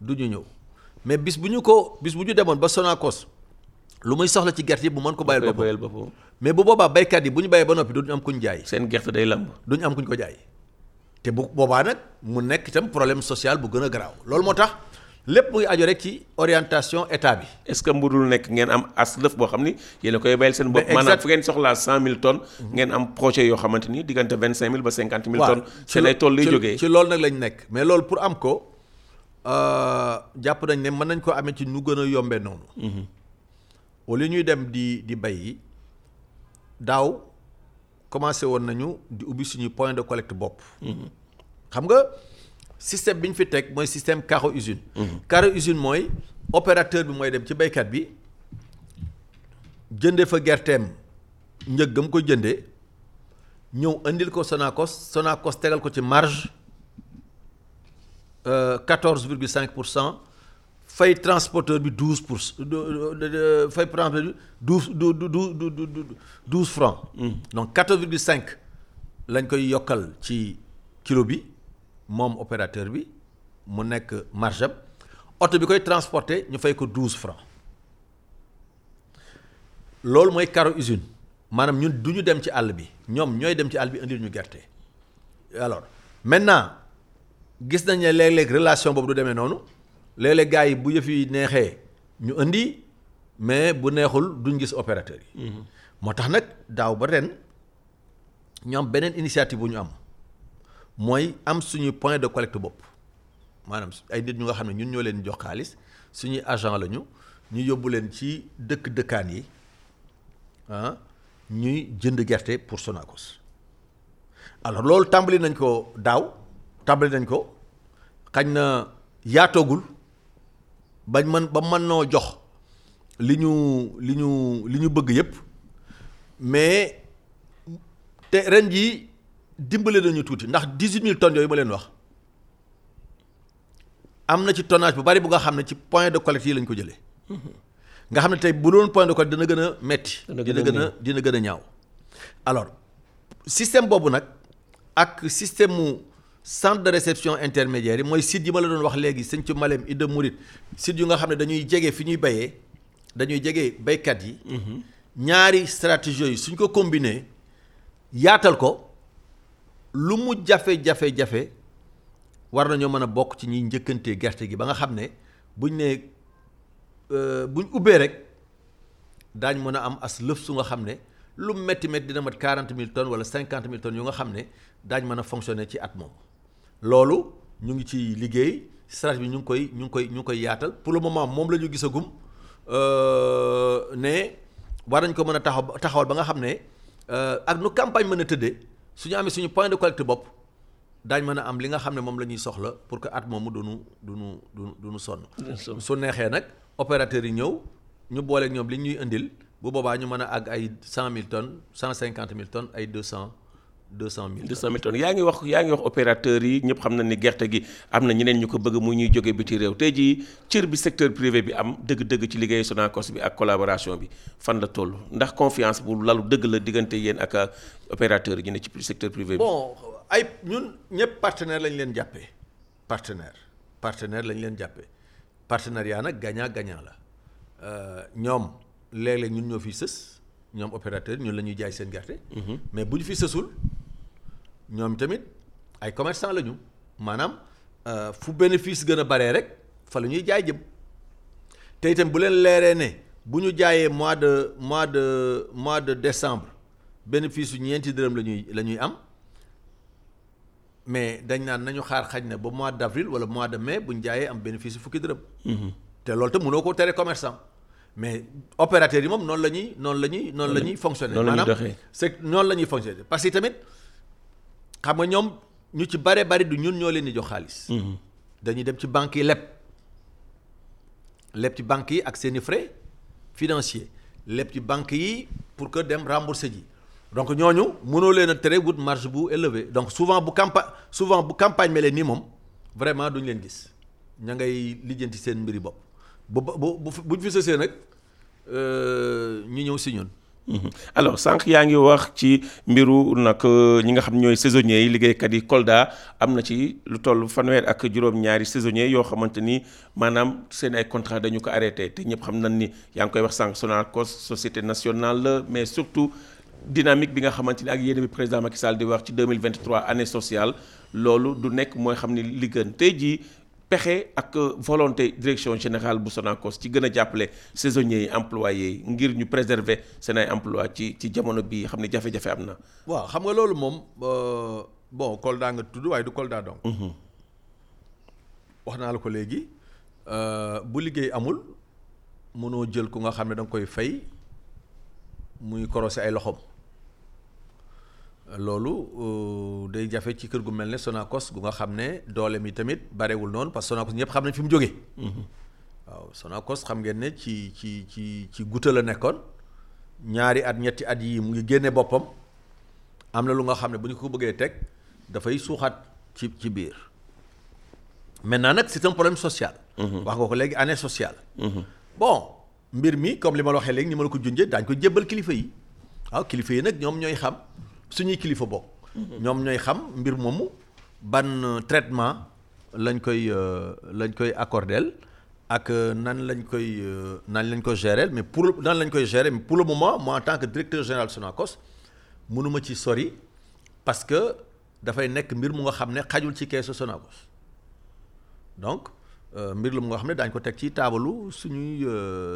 du ñu ñëw. Mais bis bu ñu ko bis bu ñu demoon ba Sonacos lu muy soxla ci gerte yi bu mën ko bayal boppam. mais bu boobaa baykat yi bu ñu bayee ba noppi duñu am kuñ jaay. Seen gerte day lamb. Duñu am kuñ ko jaay. Te bu boobaa nag mu nekk itam problème social bu gën a garaaw. Loolu moo tax lépp muy aju rek ci orientation état bi. Est-ce que mbudul nekk ngeen am as lëf boo xam ni yéen a koy bayal seen bopp? Mais maanaam exact- fu ngeen soxlaa cent mille tonnes ngeen am projet yoo xamante ni diggante vingt cinq mille ba cinquante mille tonnes lay ci- jógee. ci loolu nag lañ nekk. Mais loolu pour am ko euh, jàpp nañ ne mën nañ ko amee ci nu gën a yombee noonu. Au lieu ñuy dem di di bay yi daaw commencé woon nañu di ubbi suñuy point de collecte bopp. Xam nga système bi ñu fi teg mooy système carreau usine. carreau usine mooy opérateur bi mooy dem ci baykat bi jënde fa gerteem njëg gam ko jëndee ñëw indil ko Sonacos Sonacos tegal ko ci marge quatorze virgule cinq pour cent fay transporteur bi douze pour fay transporteur bi douze douze francs. Donc quatorze virgule cinq lañ koy yokkal ci kilo bi moom opérateur bi mu nekk marge am oto bi koy transporter ñu fay ko douze francs. Loolu mooy carreau usine maanaam ñun du ñu dem ci àll bi ñoom ñooy dem ci àll bi indil ñu gerte. Alors maintenant gis nañ ne léeg-léeg relation boobu du demee noonu léeg-léeg gars yi bu yëf yi neexee ñu indi mais bu neexul duñ gis opérateur yi. moo tax nag daaw ba ren ñu am beneen initiative bu ñu am mooy am suñuy point de collecte bopp. Maanaam ay nit ñu nga xam ne ñun ñoo leen jox xaalis suñuy agent lañu ñu yóbbu leen ci dëkk dëkkaan yi ah ñuy jënd gerte pour Sonacos. Alors loolu tàmbali nañ ko daaw tàmbali nañ ko xañ na yaatoogul bañ mën ba mën jox li ñu li ñu li ñu bëgg yépp. Mais te ren dimbale nañu tuuti ndax dix-huit mille tonnes yooyu ma leen wax am na ci tonnage bu bari bu nga xam ne ci point de collecte yi lañ ko jëlee. Nga xam ne tey bu doon point de collecte dina gën a metti Dina gën a dina gën a ñaaw. Alors système boobu nag ak système mu centre de réception intermédiaire yi mooy site yi ma la doon wax léegi sëñ ci Malem Ida Mouride site yu nga xam ne dañuy jege fi ñuy bayee dañuy jege baykat yi. Ñaari stratégie yooyu suñ ko combiné yaatal ko lu mu jafe-jafe-jafe war nañoo mën a bokk ci ñiy njëkkantee gerte gi ba nga a am as lëf su nga xam ne lu quarante mille tonnes wala cinquante mille tonnes yu nga xam ne daañ mën a fonctionner ci at moom loolu ñu ngi ci liggéey stratégie bi ñu ngi koy ñu ngi pour le moment moom la ñu gisagum ne war nañ ko mën a taxaw taxawal ba nga xam ne tëddee suñu amee suñu point de collecte bopp daañ mën a am li nga xam ne moom la ñuy soxla pour que at moomu du nu du nu du du nu sonn. Su neexee nag opérateurs yi ñëw ñu booleeg ñoom li ñuy indil bu boobaa ñu mën a àgg ay cent mille tonnes cent cinquante mille tonnes ay deux cent deux cent mille. deux cent mille tonnes. Yaa ngi wax yaa ngi wax opérateurs yi ñëpp xam na ni gerte gi am na ñeneen ñu ko bëgg mu ñuy jóge biti réew. Tey jii cër bi secteur privé bi am dëgg-dëgg ci liggéey Sonacos bi ak collaboration bi fan la toll? Ndax confiance bu lalu dëgg la diggante yéen ak opérateurs yi ñu ne ci secteur privé bi. bon ay ñun ñëpp partenaire lañ leen jàppee. Partenaire partenaire lañ leen jàppee. Partenariat nag gagnant gagnant la ñoom léeg-léeg ñun ñoo fi sës. Ñoom opérateur ñun la ñuy jaay seen gerte. mais bu ñu fi sësul ñoom tamit ay commerçant la ñu maanaam fu bénéfice gën a baree rek fa la ñuy jaay jëm te itam bu leen leeree ne bu ñu jaayee mois de mois de mois de décembre bénéfice ñeenti dërëm la ñuy la ñuy am mais dañ naan nañu xaar xaj na ba mois d' avril wala mois de mai bu ñu jaayee am bénéfice su fukki dërëm. te loolu tam mënoo ko tere commerçant. Mais opérateurs yi moom noonu la ñuy noonu la ñuy noonu la ñuy fonctionner. Maanaam c'est noonu la ñuy fonctionner. Parce que tamit xam nga ñoom ñu ci bare bari du ñun ñoo leen di jox xaalis. Dañuy dem ci banques yi leb. Leb ci banques yi ak seeni frais financiers. Leb ci banques yi pour que dem rembourser ji. Donc ñooñu mënoo leen a tere wut marge bu élevé. Donc souvent bu campa souvent bu campagne mel nii moom vraiment duñ leen gis. Ña ngay lijjanti seen mbiri bopp bu bu bu buñ fi sësee si ñun. alors sànq yaa ngi wax ci mbiru ñooy saisonniers yi liggéeykat yi Kolda am na ci lu toll fanweer ak saisonniers yoo xamante ni maanaam seen contrat dañu ko arrêté te ñëpp xam ni société nationale mais surtout dynamique bi nga xamante ni ak président Macky Sall di wax ci 2023 année sociale. Loolu du nekk mooy xam ni pexe ak volonté direction générale bu Sonacos ci gën a jàppale saisonniers yi employés yi ngir ñu préserver seen ay emploi ci ci jamono xam ne jafe-jafe am na. waaw xam nga loolu moom bon Kolda nga tudd waaye du Kolda donc. wax naa la ko léegi bu liggéey amul mënoo jël ku nga xam ne da nga koy fay muy korosé ay loxoom loolu day jafe ci kër gu mel ne Sonacos gu nga xam ne doole mi tamit barewul noonu parce que Sonacos ñëpp xam nañ fi mu jógee. waaw Sonacos xam ngeen ne ci ci ci ci guta la nekkoon ñaari at ñetti at yi mu ngi génne boppam am na lu nga xam ne bu ñu ko bëggee teg dafay suuxaat ci ci biir maintenant nag c'est un problème social. wax nga ko léegi année sociale. bon mbir mi comme li ma la waxee léegi ni ma la ko junjee daañu ko jébbal kilifa yi waaw kilifa yi nag ñoom ñooy xam. Suñuy kilifa bokk. ñoom ñooy xam mbir moomu ban traitement lañ koy lañ koy accordeel ak nan lañ koy nan lañ ko gérer mais pour nan lañ koy gérer mais pour le moment moi en tant que directeur général Sonacos mënuma ci sori parce que dafay nekk mbir mu nga xam ne xajul ci keesu Sonacos donc mbir la mu nga xam ne daañu ko teg ci taabalu suñuy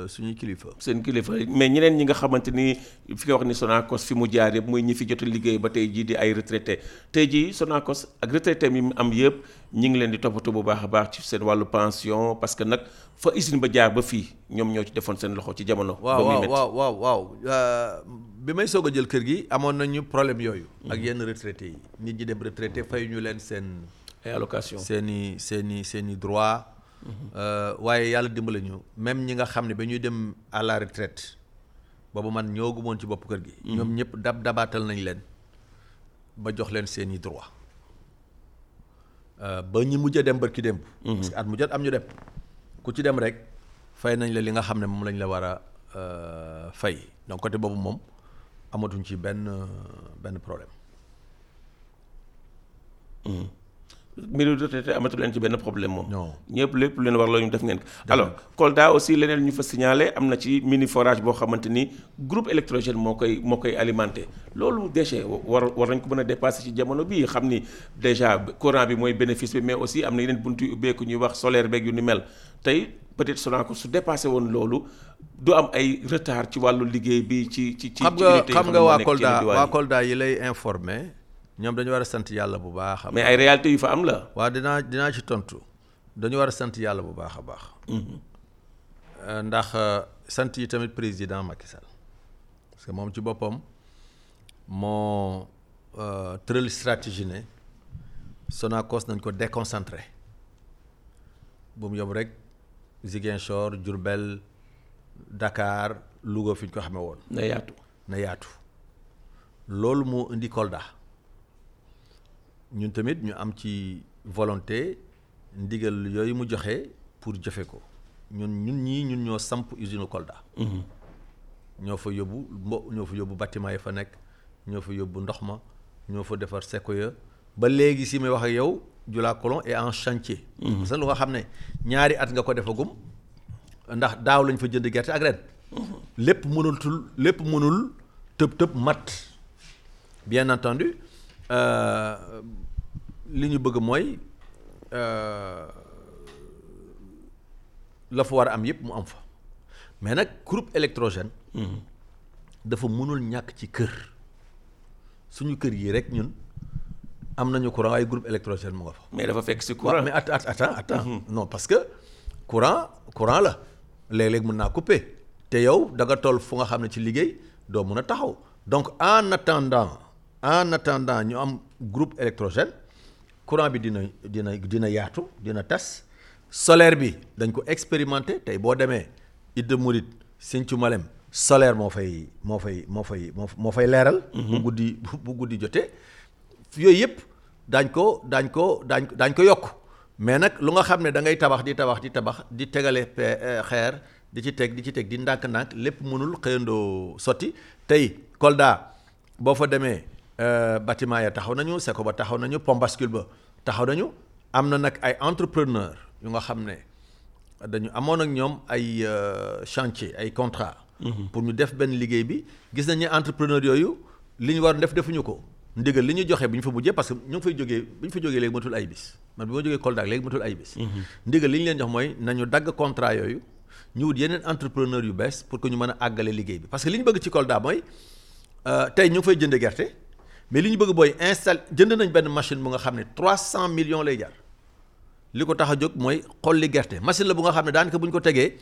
suñuy kilifa. seen kilifa mais ñeneen ñi nga xamante ni fi wax ni Sonacos fi mu jaar yëpp muy ñi fi jot a liggéey ba tey jii di ay retraité jii Sonacos ak retraité mi am yëpp ñi ngi leen di toppatoo bu baax ci seen wàllu pension parce que nag fa usine ba jaar ba fii ñoom ñoo ci defoon seen loxo ci jamono. ba waaw métti waaw waaw waaw bi may soog a jël kër gi amoon nañu problème yooyu. ak yenn retraités yi nit ñi dem retraité fay ñu leen seen. allocation seen i seen i seen i droit waaye yàlla dimbali ñu même ñi nga xam ne ba ñuy dem à la retraite boobu man ñoo gumoon ci bopp kër gi. ñoom ñëpp dab dabaatal nañ leen ba jox leen seeni droit ba ñi mujj a dem barki démb. parce que at mu jot am ñu dem ku ci dem rek fay nañ la li nga xam ne moom lañ la war a fay donc côté boobu moom amatuñ ci benn benn problème. Mbiru retraité amatu leen ci benn problème moom. non ñëpp lépp leen war la ñu def ngeen ko. alors Kolda aussi leneen ñu fa signalé am na ci mini forage boo xamante ni groupe électrogène moo koy moo koy alimenté loolu déchet war war nañ ko mën a dépassé ci jamono bii xam ni déjà courant bi mooy bénéfice bi mais aussi am na yeneen buntu yu ubbeeku ñuy wax solaire beeg yu ni mel tey peut-être Sonacos su dépassé woon loolu du am ay retard ci wàllu liggéey bi ci ci ci. xam nga unité yi xam nga moo waa nekk ci Kolda diwaan waa yi. Kolda yi lay informé ñoom dañu war a sant yàlla bu baax a mais ay réalités yu fa am la. waaw dinaa dinaa ci tontu. Dañu war a sant yàlla bu baax a baax. Euh, ndax euh, sant yi tamit président Macky Sall. Parce que moom ci boppam moo euh, tëral stratégie ne Sonacos nañ ko déconcentré. Bu mu yóbbu rek Ziguinchor Diourbel Dakar Louga fi ñu ko xamee woon. Na yaatu. na yaatu. Loolu moo indi Kolda. Ñun tamit ñu am ci volonté ndigal yooyu mu joxe pour jëfe ko. Ñun ñun ñii ñun ñoo samp usine Kolda. Ñoo fa yóbbu mbo ñoo fa yóbbu bâtiment yi fa nekk ñoo fa yóbbu ndox ma ñoo fa defar Sequoia ba léegi si may wax ak yow Jula Colon est en chantier. parce que lu nga xam ne ñaari at nga ko defagum ndax daaw lañ fa jënd gerte ak ren. lépp mënul lépp mënul tëb tëb mat. Bien entendu euh, li ñu bëgg mooy euh, la fa war a am yëpp mu am fa. Mais nag groupe électrogène. dafa mënul ñàkk ci kër. Suñu kër yi rek ñun am nañu courant waaye groupe électrogène mu nga fa. mais dafa fekk si courant. mais att att attends attends non parce que courant courant la. Léeg-léeg mën naa couper. Te yow da nga toll fu nga xam ne ci liggéey doo mën a taxaw. Donc en attendant en attendant ñu am groupe électrogène courant bi dina dina dina yaatu dina tas. Solaire bi dañ ko expérimenté tey boo demee Idda Mouride Sinthiou Malem solaire moo fay moo fay moo fay moo fay leeral. bu guddi bu guddi jotee. yooyu yëpp daañ ko daañ ko daañ daañ ko yokk. Mais nag lu nga xam ne da ngay tabax di tabax di tabax di tegale pe xeer di ci teg di ci teg di ndànk-ndànk lépp mënul xëyandoo sotti. Tey Kolda boo fa demee bâtiment ya taxaw nañu Seko ba taxaw nañu pont bascule ba taxaw nañu. Am na nag ay entrepreneur yu nga xam ne dañu amoon ak ñoom ay chantier ay contrat pour ñu def benn liggéey bi. Gis entrepreneur yooyu li ñu war def defuñu ko. Ndigal li ñu joxe bi ñu fa mujjee parce que ñu ngi fay jógee bi ñu fa jógee léegi matul ay bis. Man bi ma jógee Kolda léegi matul ay bis. Ndigal li ñu leen jox mooy nañu dagg contrat yooyu ñu wut yeneen entrepreneur yu bees pour que ñu mën a àggale liggéey bi. Parce que li ñu bëgg ci Kolda mooy tey ñu ngi fay jënd gerte mais li ñu bëgg booy installé jënd nañ benn machine bu nga xam ne 300 millions lay jar. Li ko tax a jóg mooy xolli gerte. Machine la bu nga xam ne daanaka bu ñu ko tegee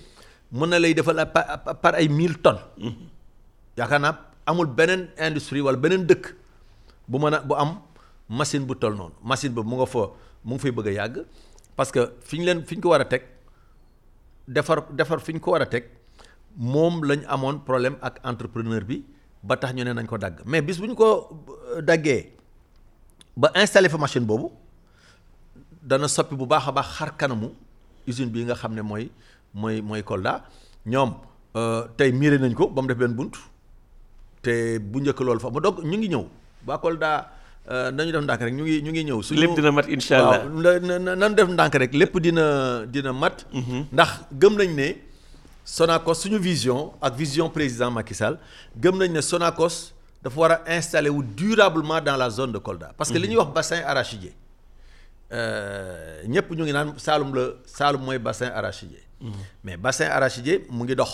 mën na lay defal par ay 1000 tonnes. Amul beneen industrie wala beneen dëkk bu mën bu am machine bu toll noonu. Machine ba mu nga fa mu ngi fay bëgg a yàgg parce que fi leen ko defar defar ko lañ problème ak entrepreneur bi ba tax ñu ne nañ ko dagg mais bis bu ñu ko daggee ba installé fa machine boobu dana soppi bu baax a baax xar kanamu usine bii nga xam ne mooy mooy mooy Kolda ñoom tey miire nañ ko ba mu def benn bunt te bu njëkk loolu fa ma donc ñu ngi ñëw waa Kolda nañu def ndànk rek ñu ngi ñu ngi ñëw. suñu lépp dina mat incha allah waaw nan def ndànk rek lépp dina dina mat. ndax gëm nañ ne Sonacos suñu vision ak vision président Macky Sall gëm nañ ne Sonacos dafa war a installer wu durablement dans la zone de Kolda. parce que li ñuy wax bassin arachidier ñëpp ñu ngi naan Saalum la Saalum mooy bassin arachidier. mais bassin arachidier mu ngi dox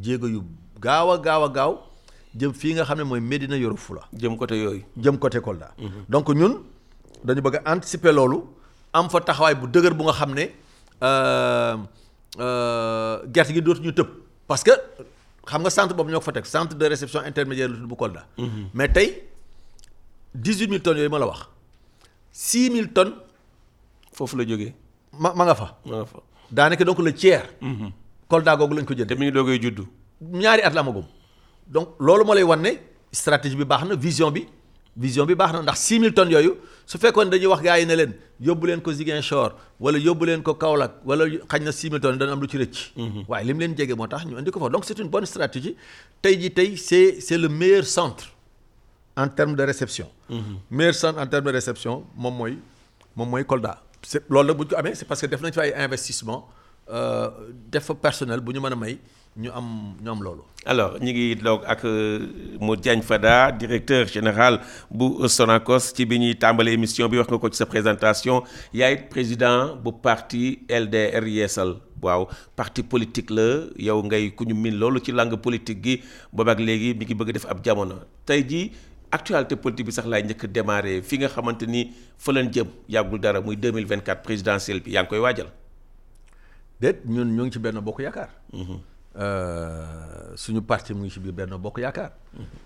jéego yu gaaw a gaaw a gaaw. jëm fii nga xam ne mooy Médina Yoro Fula. jëm côté yooyu. jëm côté Kolda. donc ñun dañu bëgg a anticiper loolu am fa taxawaay bu dëgër bu nga xam ne gerte gi dootuñu tëb. parce que xam nga centre boobu ñoo ko fa teg centre de réception intermédiaire la tudd bu Kolda. mais tey dix huit mille tonnes yooyu ma la wax six mille tonnes. foofu la jógee. ma ma nga fa. ma nga fa daanaka donc le tiers. Kolda googu lañ ko jënd. te mi ngi doogay juddu. ñaari at la amagum. donc loolu moo lay wan ne stratégie bi baax na vision bi vision bi baax na ndax 6000 tonnes yooyu su fekkoon dañuy wax gars yi ne leen yóbbu leen ko Ziguinchor wala yóbbu leen ko Kaolack wala xañ na 6000 tonnes dana am lu ci rëcc. waaye li mu leen jege moo tax ñu indi ko fa donc c'est une bonne stratégie tey jii tey c'est c'est le meilleur centre en termes de réception. meilleur centre en termes de réception moom mooy moom mooy Kolda. c'est loolu nag bu ñu ko amee c'est parce que def nañ fa ay investissement def fa personnel bu ñu mën a may. Ñu am ñu am loolu. alors ñu ngi doog ak Modou Diagne Fada directeur général bu Sonacos ci bi ñuy tàmbalee émission bi wax nga ko ci sa présentation. Yaay président bu parti LDR Yeesal. Waaw parti politique la. Yow ngay ku ñu miin loolu ci langue politique gi. Boobaak léegi mi ngi bëgg def ab jamono. Tey jii actualité politique bi sax laay njëkk démarrer. Fi nga xamante ni fa leen jëm. Yàggul dara muy 2024 présidentielle bi. Yaa ngi koy waajal. déet ñun ñu ngi ci benn bokk yaakaar. Suñu parti mu ngi ci biir Benno Bokk Yaakaar.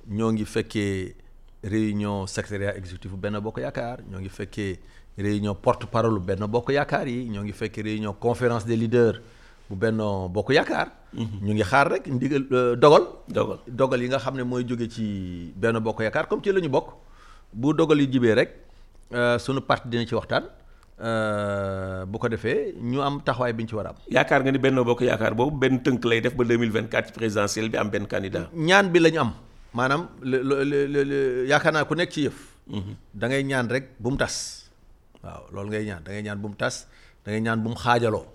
ñoo ngi fekkee réunion secrétariat exécutif bu Benno Bokk Yaakaar ñoo ngi fekkee réunion porte parole bu Benno Bokk Yaakaar yi ñoo ngi fekkee réunion conférence des leaders bu Benno Bokk Yaakaar. ñu ngi xaar rek ndigal dogal. dogal dogal yi nga xam ne mooy jóge ci Benno Bokk Yaakaar comme ci la ñu bokk bu dogal yi jibee rek suñu parti dina ci waxtaan. Bu ko defee ñu am taxawaay bi ñu ci war a am. yaakaar nga ni Benno Bokk Yaakaar boobu benn tënk lay def ba 2024 ci présidentielle bi am benn candidat. ñaan bi la ñu am maanaam yaakaar naa ku nekk ci yëf. da ngay ñaan rek bu mu tas. waaw loolu ngay ñaan da ngay ñaan bu mu tas da ngay ñaan bu mu xaajaloo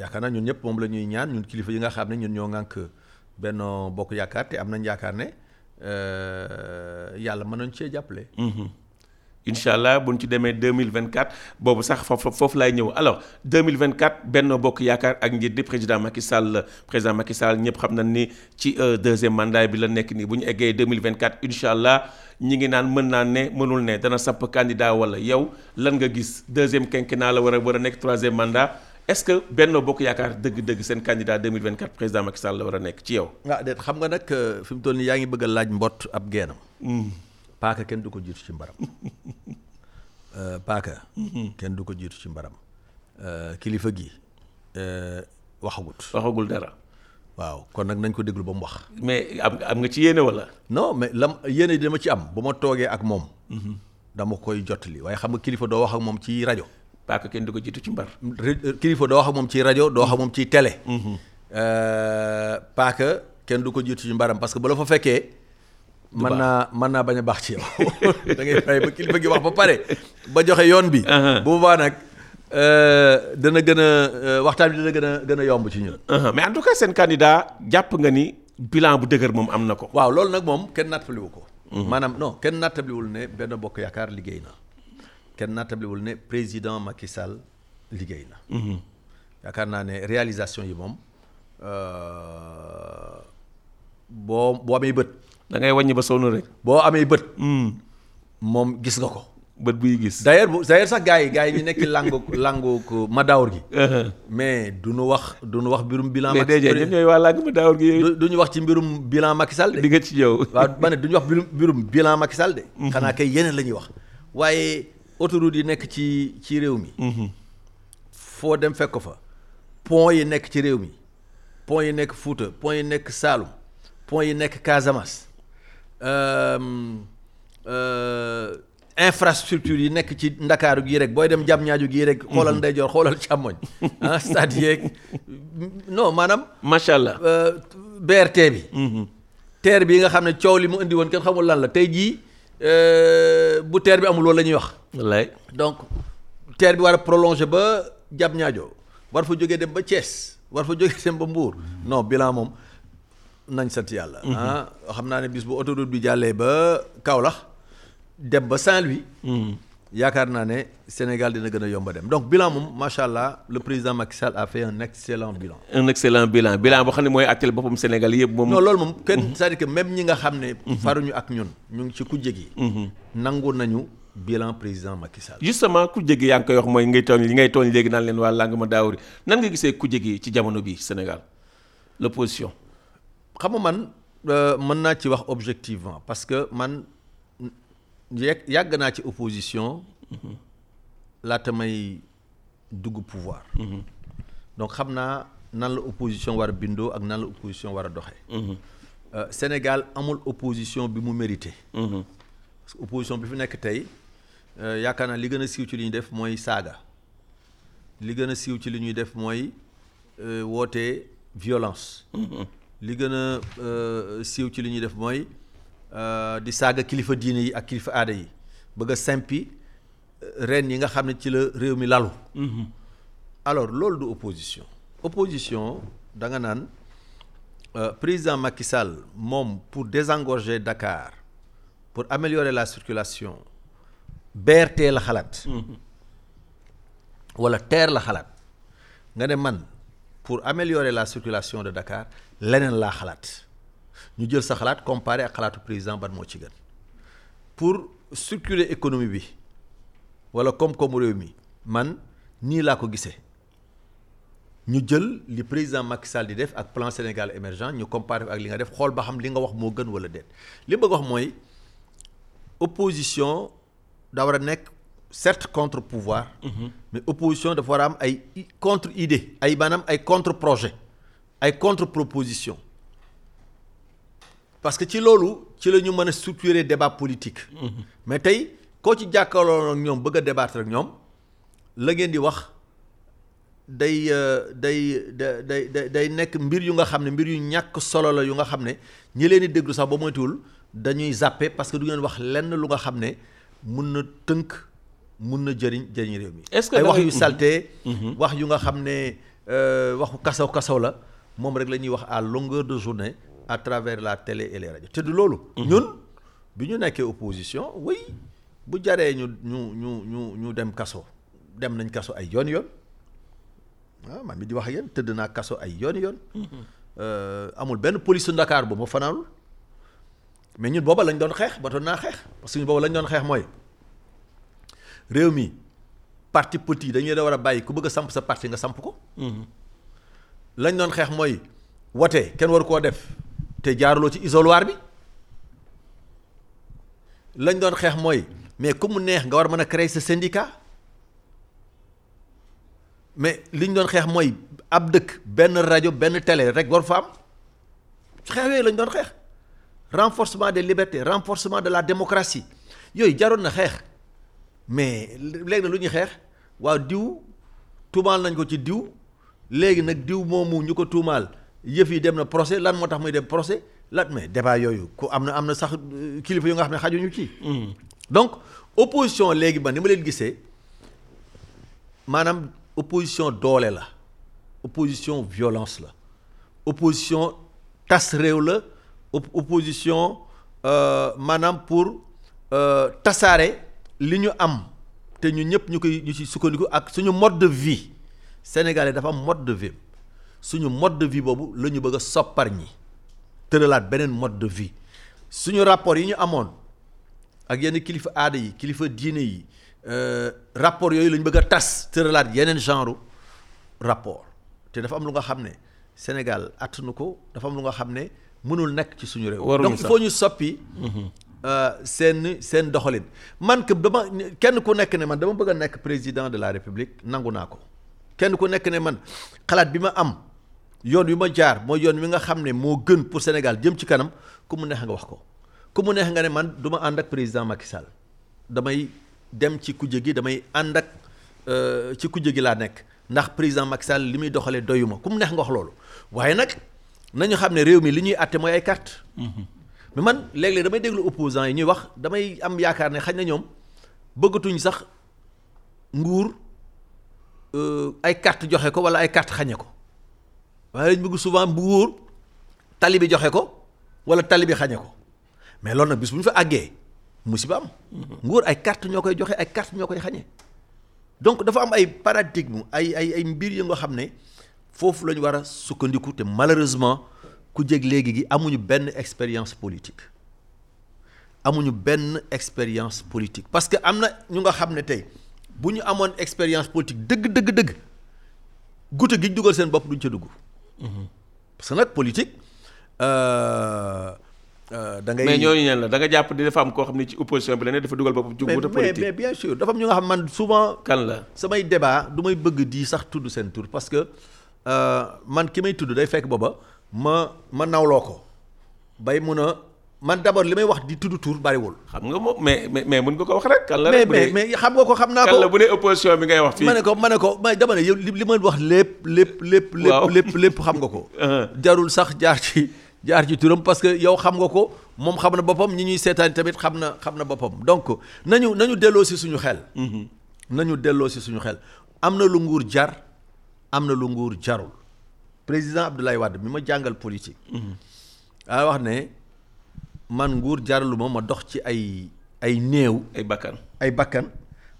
yaakaar naa ñun ñëpp moom la ñuy ñaan ñun kilifa yi nga xam ne ñun ñoo ŋànk Benno Bokk Yaakaar te am nañ yaakaar ne yàlla mën nañu cee jàppale. Incha allah bu ñu ci demee 2024 boobu sax foofu foofu laay ñëw. Alors 2024 Benno Bokk Yaakaar ak njiit di président Macky Sall. Président Macky Sall ñëpp xam nañ ni ci deuxième mandat bi la nekk nii. Bu ñu eggee 2024 incha allah ñi ngi naan mën naa ne mënul ne dana sapp candidat wala yow. Lan nga gis? Deuxième quinquennat la war a war a nekk troisième mandat. Est-ce que Benno Bokk Yaakaar dëgg-dëgg seen candidat 2024 président Macky Sall la war a nekk ci yow. ah déet xam nga nag fi mu toll nii yaa ngi bëgg a laaj mbott ab geenam. Paaka kenn du ko jiitu ci mbaram. Paaka kenn du ko jiitu ci mbaram. Kilifa gi waxagut. Waxagul dara. Waaw kon nag nañ ko déglu ba mu wax. Mais am am nga ci yéene wala? Non mais lam yéene dama ci am. Bu ma toogee ak moom dama koy jottali. Waaye xam nga kilifa doo wax ak moom ci rajo. Paaka kenn du ko jiitu ci mbar. Kilifa doo wax ak moom ci rajo doo wax ak moom ci télé. Euh, paaka kenn du ko jiitu ci mbaram parce que bu la fa fekkee. Mën naa mën naa bañ a baax ci yow da ngay fay ba kilifa gi wax ba pare ba joxe yoon bi. Uh-huh. bu boobaa nag euh, dana gën a euh, waxtaan bi dana gën a gën a yomb ci ñun. Uh-huh. mais en tout cas seen candidat jàpp nga ni bilan bu dëgër moom am na ko. waaw loolu nag moom kenn nattabliwu ko. maanaam non kenn nattabliwul ne benn bokk yaakaar liggéey na kenn nattabliwul ne président Macky Sall liggéey na. yaakaar naa ne réalisation yi moom euh, boo boo amee bët da ngay wàññi ba sonn rek. boo amee bët Hmm. moom gis nga ko. bët buy gis. d'ailleurs bu d'ailleurs sax gars yi gars yi ñu nekk langu langu ko Madaawar gi. Uh-huh. mais du nu wax du nu wax mbirum bilan. mais Macky ñoom ñooy waa làgg ma gi du du ñu wax ci mbirum bilan Macky Sall de. di nga ci ñëw. waaw ma ne du ñu wax mbirum mbirum bilan Macky Sall de. xanaa kay yeneen la ñuy wax. waaye autoroute yi nekk ci ci réew mi. foo dem fekk ko fa. pont yi nekk ci réew mi. pont yi nekk Fouta pont yi nekk Saloum. pont yi nekk Casamance. Euh, euh, infrastructure yi nekk ci ndakaaru gii rek booy dem jam ñaaju gii rek. xoolal ndeyjoor xoolal càmmoñ. ah stade yeeg non maanaam. macha allah. euh, BRT bi. TER bi nga xam ne coow li mu indi woon kenn xamul lan la tey jii bu TER bi amul loolu la ñuy wax. wallaay. donc TER bi war a prolongé ba jam ñaajo war fa jógee dem ba Thiès war fa jógee dem ba Mbour non bilan moom nañ sant yàlla. ah xam naa ne bis bu autoroute bi jàllee ba Kaolack dem ba Saint-Louis. yaakaar naa ne Sénégal dina gën a yomba dem donc bilan moom macha allah le président Macky Sall a fait un excellent bilan. un excellent bilan bilan boo xam ne mooy àtteel boppam Sénégal yëpp moom. non loolu moom kenn c'est-à-dire que même ñi nga xam ne. faruñu ak ñun ñu ngi ci kujje gi. nangu nañu bilan président Macky Sall. justement yaa ngi koy wax mooy ngay tooñ li ngay tooñ léegi naan leen waa làng ma daawari nan nga gisee ku jéggi ci jamono bi Sénégal? L'opposition. Xam man euh, mën naa ci wax objectivement parce que man yegg yàgg naa ci opposition laata may dugg pouvoir. donc xam naa nan la opposition war a bindoo ak nan la opposition war a doxee. Euh, Sénégal amul opposition bi mu mérité. opposition bi fi nekk tey euh, yaakaar naa li gën a siiw ci li ñuy def mooy saaga li gën a siiw ci li ñuy def mooy euh, woote violence. Li gën a euh, siiw ci li ñuy def mooy euh, di saaga kilifa diine yi ak kilifa aada yi bëgg a simpi euh, ren yi nga xam ne ci la réew mi lalu. alors loolu du opposition. opposition da nga naan président Macky Sall moom pour désengorger Dakar pour améliorer la circulation BRT la xalaat. wala TER la xalaat nga ne man pour améliorer la circulation de Dakar leneen laa xalaat. Ñu jël sa xalaat comparé ak xalaatu président ban moo ci gën. Pour circuler économie bi wala koom-koomu réew mi man nii laa ko gisee. Ñu jël li président Macky Sall di def ak plan Sénégal émergent ñu comparé ak li nga def xool ba xam li nga wax moo gën wala déet. Li bëgg wax mooy opposition da war a nekk certes contre pouvoir mais opposition dafa war a am ay contre idée ay maanaam ay contre projet ay contre proposition parce que ci loolu ci la ñu mën a structurer débat politique. Mais tey koo ci jàkkaarloo ak ñoom bëgg a débattre ak ñoom la ngeen di wax day euh, day da day day day nekk mbir yu nga xam ne mbir yu ñàkk solo la yu nga xam ne ñi leen di déglu sax ba moytuwul dañuy zappe parce que du ngeen wax lenn lu nga xam ne mun na tënk mun na jëriñ jëriñ réew mi. Est-ce que ay wax yu salté wax yu nga xam ne euh, waxu kasaw kasaw la moom rek la ñuy wax à longueur de journée à travers la télé et les rajo te du loolu. ñun bi ñu nekkee opposition oui bu jaree ñu ñu ñu ñu ñu dem kaso dem nañ kaso ay yoon yoon. ah man mi di wax yéen tëdd naa kaso ay yoon yoon Euh, amul benn police su bu ma fanaanul mais ñun booba lañ doon xeex ba doon naa parce que ñun booba lañ doon xeex mooy réew mi parti petit dañu leen war a bàyyi ku bëgg a parti nga samp ko. Lañ doon xeex mooy wote kenn waru koo def te jaaruloo ci isoloir bi. lañ doon xeex mooy mais ku syndicat. mais li ñu doon xeex mooy ab dëkk benn rajo benn télé rek war fa am. Xeex yooyu lañ doon xeex. renforcement des libertés renforcement de la démocratie. yooyu jaroon na xeex. mais léegi na lu ñuy xeex waaw diw nañ ko léegi nag diw moomu ñu ko tuumaal yëf yi dem na procès lan moo tax muy dem procès? Lan mais débat yooyu ku am na am na sax kilifa yu nga xam ne xajuñu ci. donc opposition léegi ba ni ma leen gisee maanaam opposition doole la opposition violence la opposition tas réew la op- opposition euh, maanaam pour euh, tasaare li ñu am te ñu ñëpp ñu koy ñu ci sukkandiku ak suñu mode de vie sénégalais dafa am mode de vie. Suñu mode de vie boobu la ñu bëgg a soppar ñi. Tëralaat beneen mode de vie. Suñu rapport yi ñu amoon ak yenn kilifa aada yi kilifa diine yi euh, rapport yooyu la ñu bëgg a tas tëralaat yeneen genre rapport. Te dafa am lu nga xam ne Sénégal attanu ko dafa am lu nga xam ne mënul nekk ci suñu réew. Donc il faut ñu soppi. euh, seen seen doxalin. Man que dama kenn ku nekk ne man dama bëgg a nekk président de la république nangu naa ko kenn ku nekk ne man xalaat bi ma am yoon wi ma jaar mooy yoon wi nga xam ne moo gën pour Sénégal jëm ci kanam ku mu neex nga wax ko. Ku mu neex nga ne man du ma ànd ak président Macky Sall. Damay dem ci kujje gi damay ànd ak euh, ci kujje gi laa nekk. Ndax président Macky Sall li muy doxalee doyuma ku mu neex nga wax loolu. Waaye nag nañu xam ne réew mi li ñuy àtte mooy ay carte mais man léeg-léeg damay déglu opposants yi ñuy wax damay am yaakaar ne xañ na ñoom bëggatuñ sax nguur ay carte joxe ko wala ay carte xañe ko. Souvent bu nguur tali joxe ko mais loolu nag bis bu ñu fa àggee musiba am. Nguur ay carte ñoo koy joxe ay carte ñoo koy donc dafa am ay paradigme ay ay ay mbir yu nga xam ne foofu a sukkandiku te malheureusement ku jég léegi gi expérience politique. Amuñu benn expérience politique. Parce que am na ñu bu ñu amoon expérience politique dëgg dëgg dëgg gute gi dugal seen bopp duñ ca dugg. Parce que nag politique euh, euh, da ngay mais ñooñu ñan la? Da nga jàpp ni dafa am koo xam ne ci opposition bi la ne dafa dugal boppam ci mais, politique. mais bien sûr dafa am ñu nga xam man souvent kan la? samay débat du may bëgg di sax tudd seen tur parce que euh, man ki may tudd day fekk booba ma ma nawloo ko bay mun a man d'abord li may wax di tudd tur bariwul. xam nga moom mais mais mën nga ko wax rek kan la rek mais mais xam nga ko xam naa kan la ko bu dee opposition bi ngay wax fii? Ma ne ko ma ne ko ma dama ne yow li li ma wax lépp lépp lépp Waaw. lépp lépp xam nga ko. Uh-huh. jarul sax jaar ci jaar ci turam parce que yow xam nga ko moom xam na boppam ñi ñuy seetaan tamit xam na xam na boppam. Donc nañu nañu delloo si suñu xel. Nañu delloo si suñu xel. Am na lu nguur jar am na lu nguur jarul. Président Abdoulaye Wade mi ma jàngal politique. Daa wax ne man nguur jaraluma ma dox ci ay ay néew. Ay bakkan. Ay bakkan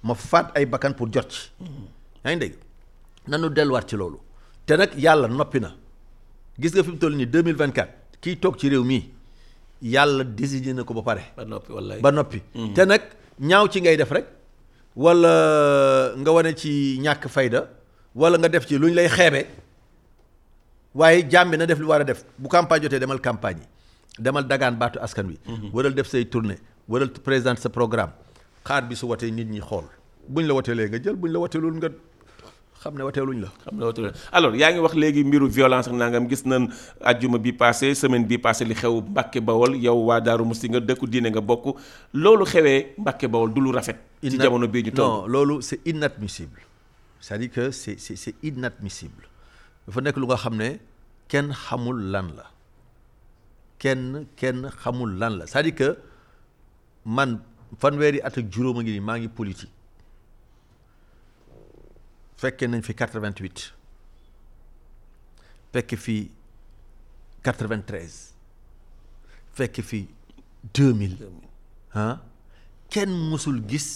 ma faat ay bakkan pour jot ci. Yaa ngi dégg? Nanu delluwaat ci loolu. Te nag yàlla noppi na. Gis nga fi mu toll nii 2024 kiy toog ci réew mii yàlla désigné na ko ba pare. Ba noppi wallaay. Ba noppi. Te nag ñaaw ci ngay def rek wala nga wane ci ñàkk fayda wala nga def ci lu ñu lay xeebe waaye jaam bi na def li war a def. Bu campagne jotee demal campagne yi. Demal dagaan baatu askan wi. Waral def say tournée waral présenter sa programme. Xaar bi su watee nit ñi xool. Buñ la wateelee nga jël buñ la wateelul nga xam ne wateeluñ la. Xam alors yaa ngi wax léegi mbiru violence ak nangam. Gis nañ ajjuma bi passé semaine bi passé li xew Mbàkke Bawol. Yow waa Daaru Musti nga dëkku diine nga bokk. Loolu xewee Mbàkke Bawol du lu rafet ci jamono bii ñu toll. non loolu c'est inadmissible. C'est-à-dire que c'est c'est c'est inadmissible. Dafa nekk lu nga xam ne kenn xamul lan la. Kenn kenn xamul lan la. C'est-à-dire que man fanweeri at ak juróom a ngi nii maa ngi politique. Fekkee nañ fi 88 fekk fi 93 fekk fi 2000 ah kenn mësul gis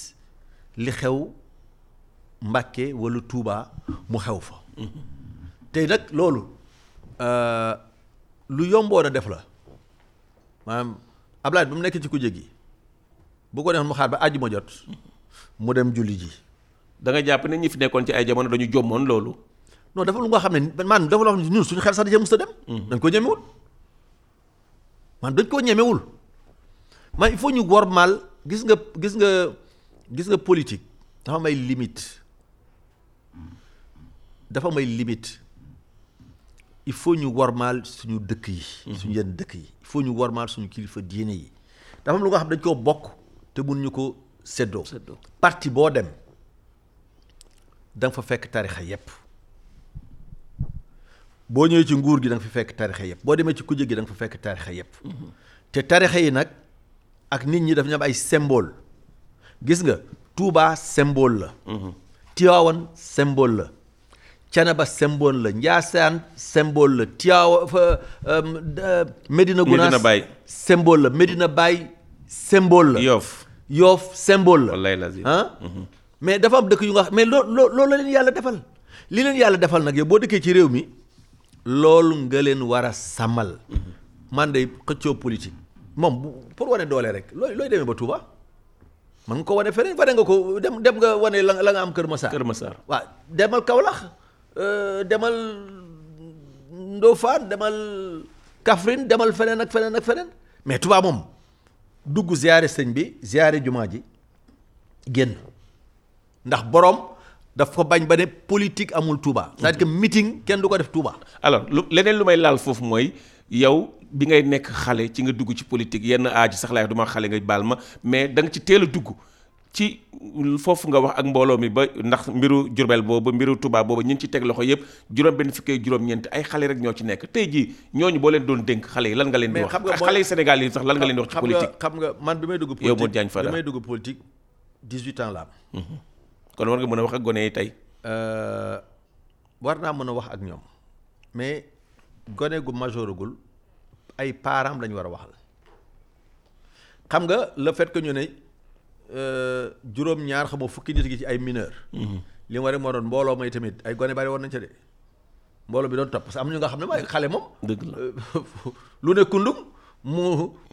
li xew Mbàkke walla Tuuba mu xew fa. Tey nag loolu euh, lu yomboon a def la maanaam Ablaye ba mu nekk ci kujje gi bu ko neexoon mu xaar ba àjjuma jot mu dem julli ji. Da nga jàpp ne ñi fi nekkoon ci ay jamono dañu jommoon loolu? Non dafa lu nga xam ne man dafa loo xam ne ñun suñu xel sax da cee mës a dem. dañ ko ñemewul. Man dañ koo ñemewul. Man il faut ñu wormaal gis nga gis nga gis nga politique dafa may limite dafa may limite il faut ñu wormaal suñu dëkk yi. suñu yenn dëkk yi. Il faut ñu wormaal suñu kilifa diine yi. Dafa am lu nga xam dañ koo bokk te mun ñu ko séddoo. Parti boo dem da nga fa fekk tarixa yépp. Boo ñëwee ci nguur gi da nga fa fekk tarixa yépp. Boo demee ci kujje gi da nga fa fekk tarixa yépp. Te tarixa yi nag ak nit ñi daf ñu am ay symbole. Gis nga Touba symbole la. Tivaouane symbole la Thiénaba symbole la Ndiassane symbole la fa Medina Gounass Medina Baye. symbole la Medina Baye symbole la Yoff. Yoff symbole la. Wallaay lazim. Ah mais dafa am dëkk yu nga xam mais loo loo loolu la leen yàlla defal. Li leen yàlla defal nag yow boo dëkkee ci réew mi loolu nga leen war a sàmmal man de xëccoo politique. Moom bu pour wane doole rek looy looy demee ba Touba? Man nga ko wane feneen wane nga ko dem dem nga wane la nga am Kër Massar. Kër Massar. Waaw demal Kaolack. Demal Ndofane demal Kaffrine demal feneen ak feneen ak feneen mais Touba moom dugg ziare sëñ bi ziare jumaa ji génn ndax borom daf ko bañ ba ne politique amul Touba. c'est-à-dire que meeting kenn du ko def Touba. alors lu leneen lu may laal foofu mooy yow bi ngay nekk xale ci nga dugg ci politique yenn aaj sax laay du ma xale nga baal ma mais da nga ci teel a dugg ci foofu nga wax ak mbooloo mi ba ndax mbiru Jurbel boobu mbiru Touba boobu ñu ngi ci teg loxo yëpp juróom benn fukki juróom-ñeent ay xale rek ñoo ci nekk tey jii ñooñu boo leen doon dénk xale yi lan nga leen di wax xale yi Sénégal yi sax lan nga leen di wax ci politique xam nga man bi may dugg. Yow Modou Diagne Fada. bi may dugg politique 18 ans la am. kon war nga mën a wax ak gone yi tey Euh, war naa mën a wax ak ñoom mais gone gu majoragul ay parents lañu war a waxal xam nga le fait que ñu ne juróom-ñaar xam nga fukki nit gi ci ay mineur li mu war moo doon mbooloo may tamit ay gone bari woon nañ ca de. Mbooloo bi doon topp parce que am na ñu nga xam ne mooy xale moom. Dëgg la. lu ne kundum mu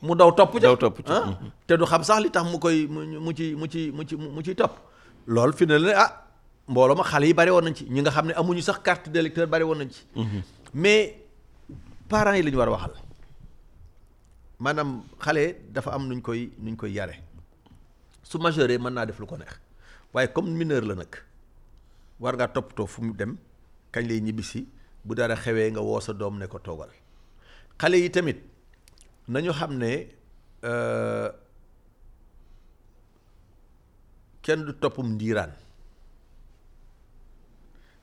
mu daw topp ca. Daw topp ca. ah? Te du xam sax li tax mu koy mu mu ci mu ci mu ci mu ciy topp. Loolu fi ne la ne ah mbooloo ma xale yi bari woon nañ ci. Ñi nga xam ne amuñu sax carte d'électeur bari woon nañ ci. Mais parents yi la ñu war a waxal. Maanaam xale dafa am nuñ koy nuñ koy yare su majeure mën naa def lu ko neex. Waaye comme mineur la nag war ngaa toppatoo fu mu dem kañ lay ñibbisi bu dara xewee nga woo sa doom ne ko toogal. Xale yi tamit nañu xam ne euh, kenn du toppum ndiiraan.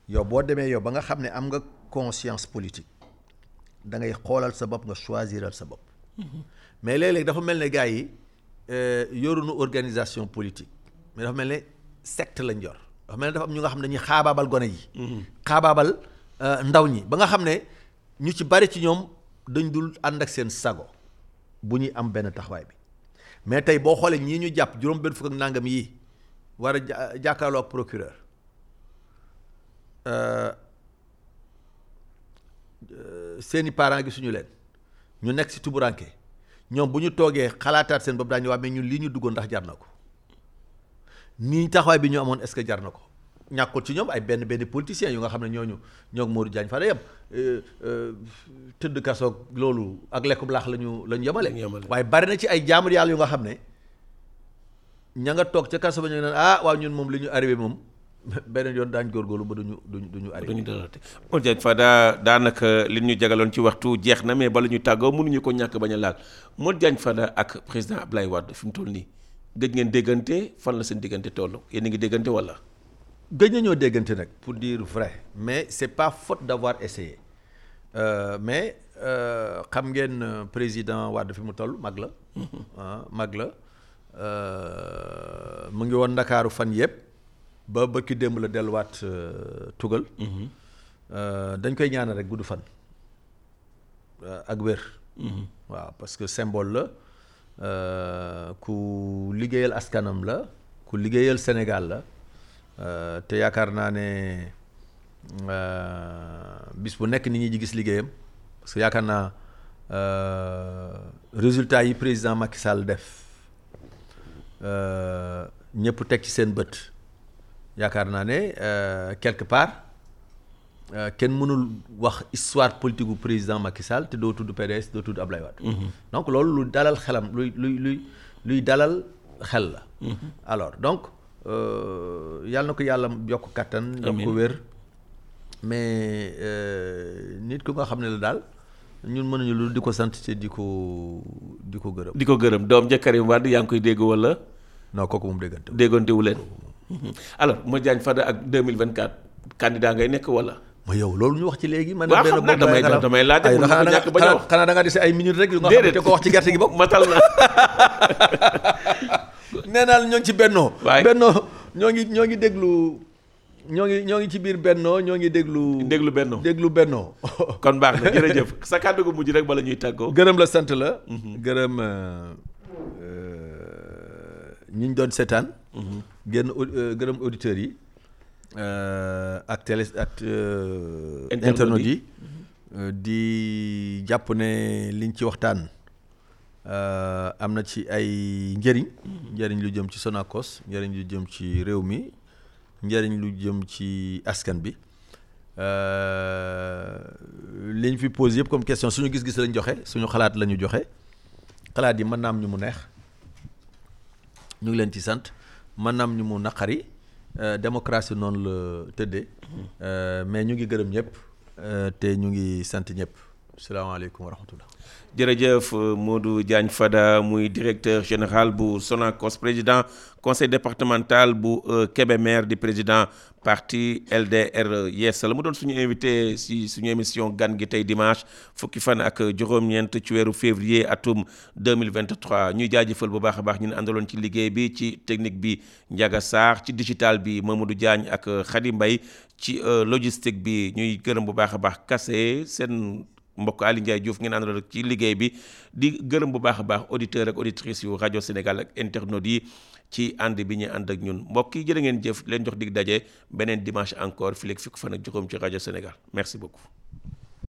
Yow boo demee yow ba nga xam ne am nga conscience politique da ngay xoolal sa bopp nga choisiral sa bopp. Mais léeg-léeg dafa mel ne gars yi yoruñu organisation politique. Mais dafa mel ne secte lañ yor. Dafa mel ne dafa am ñu nga xam ne dañuy xaabaabal gone yi. Xaabaabal euh, ndaw ñi. Ba nga xam ne ñu ci bari ci ñoom dañ dul ànd ak seen sago bu ñuy am benn taxawaay bi. Mais tey boo xoolee ñii ñu jàpp juróom benn fukk ak nangam yii war a jàkkaarloo ak procureur euh, euh, seeni parents gisuñu leen. Ñu nekk ci tuburanke ñoom bu ñu toogee xalaataat seen bopp daañu waa mais ñun lii ñu duggoon ndax jar na ko. Nii taxawaay bi ñu amoon est-ce que jar na ko? Ñàkkul ci ñoom ay benn benn politiciens yu nga xam ne ñooñu ñoo ngi Modou Diagne Fada yem. Tëdd kasoog loolu ak lekku laax la ñu la ñu yemale. Waaye bari na ci ay jaamur yàlla yu nga xam ne ña nga toog ca kaso ba ñu naan ah waaw ñun moom li ñu arrivé moom beneen yoon daañ góorgóorlu ba duñu duñu duñu arrivé duñu dalate Modou Diagne Fada daanaka li ñu jagaloon ci waxtu jeex na mais bala ñu tàggoo mënuñu ko ñàkk bañ a laal. Modou Diagne Fada ak président Ablaye Wade fi mu toll nii gëj ngeen déggante? Fan la seen diggante toll? Yéen a ngi déggante wala? gëj nañoo déggante nag pour dire vrai mais c'est pas faute d'avoir essayé. Euh, mais euh, xam ngeen euh, président Wade fi mu toll mag la. Ah mag la. Euh, mu ngi woon Ndakaaru fan yëpp ba bëkki démb la delluwaat euh, tugal. Euh, dañ koy ñaanal rek gudd fan euh, ak wér. Waaw parce que symbole la. Ku liggéeyal askanam la ku liggéeyal Sénégal la. Te yaakaar naa ne bis bu nekk nit ñi di gis liggéeyam. Parce que yaakaar naa résultat yi président Macky Sall def ñëpp teg ci seen bët. Yaakaar naa ne euh, quelque part euh, kenn mënul wax histoire politique gu président Macky Sall te doo tudd PDS doo tudd Ablaye Wade. donc loolu lu dalal xelam luy luy luy luy dalal xel la. alors donc euh, yàlla na ko yàlla yokk kattan. yokk ko wér. mais nit ku nga xam ne la daal ñun mënuñu lu di ko sant te di ko di ko gërëm. di ko gërëm doom ja Karim Wade yaa ngi koy dégg wala? Non kooku moom déggante déggante wu leen alors Modou Diagne Fada ak 2024 candidat ngay nekk wala. ma yow loolu ñu wax ci léegi. man xam naa damay damay laaj rek xanaa da ñàkk bañ a wax xanaa da nga dese ay minutes rek. yu nga xamante ko wax ci gerte gi bopp. matal na. nee naa la ñoo ci bennoo. waay bennoo ñoo ngi ñoo ngi déglu ñoo ngi ñoo ngi ci biir bennoo ñoo ngi déglu. déglu bennoo déglu bennoo. kon baax na jërëjëf sa kàddu gu mujj rek bala ñuy tàggoo. gërëm la sant la. gërëm ñi ñu doon seetaan. Génn gërëm auditeurs yi. ak télé ak. internautes yi. di jàpp ne liñ ci waxtaan. am na ci ay njëriñ. njëriñ lu jëm ci Sonacos njëriñ lu jëm ci réew mi njëriñ lu jëm ci askan bi. liñ fi pose yëpp comme question suñu gis-gis lañ joxe suñu xalaat la ñu joxe xalaat yi mën naa am ñu mu neex ñu ngi leen ci sant mën naa am ñu mu naqari démocratie noonu la tëddee. Mais ñu ngi gërëm ñëpp te ñu ngi sant ñëpp. Salaamaaleykum wa rahmatullah. Jërëjëf Modou Diagne Fada muy directeur général bu Sonacos président conseil départemental bu Kébémer di président parti LDR Yeesal mu suñu invité émission dimanche fukki fan ak ci février atum 2023 ñuy jaajëfal bu baax ñu ci technique bi ci digital bi Mamadou Diagne ak Khady Mbaye ci logistique bi ñuy bu baax mbokk Ndiaye Diouf ngeen ci liggéey bi. Di Sénégal ci ànd bi ñuy ànd ak ñun mbokk yi jërë ngeen jëf leen jox dig daje beneen dimanche encore fii léegi fukk fan ak juróom ci rajo Sénégal merci beaucoup.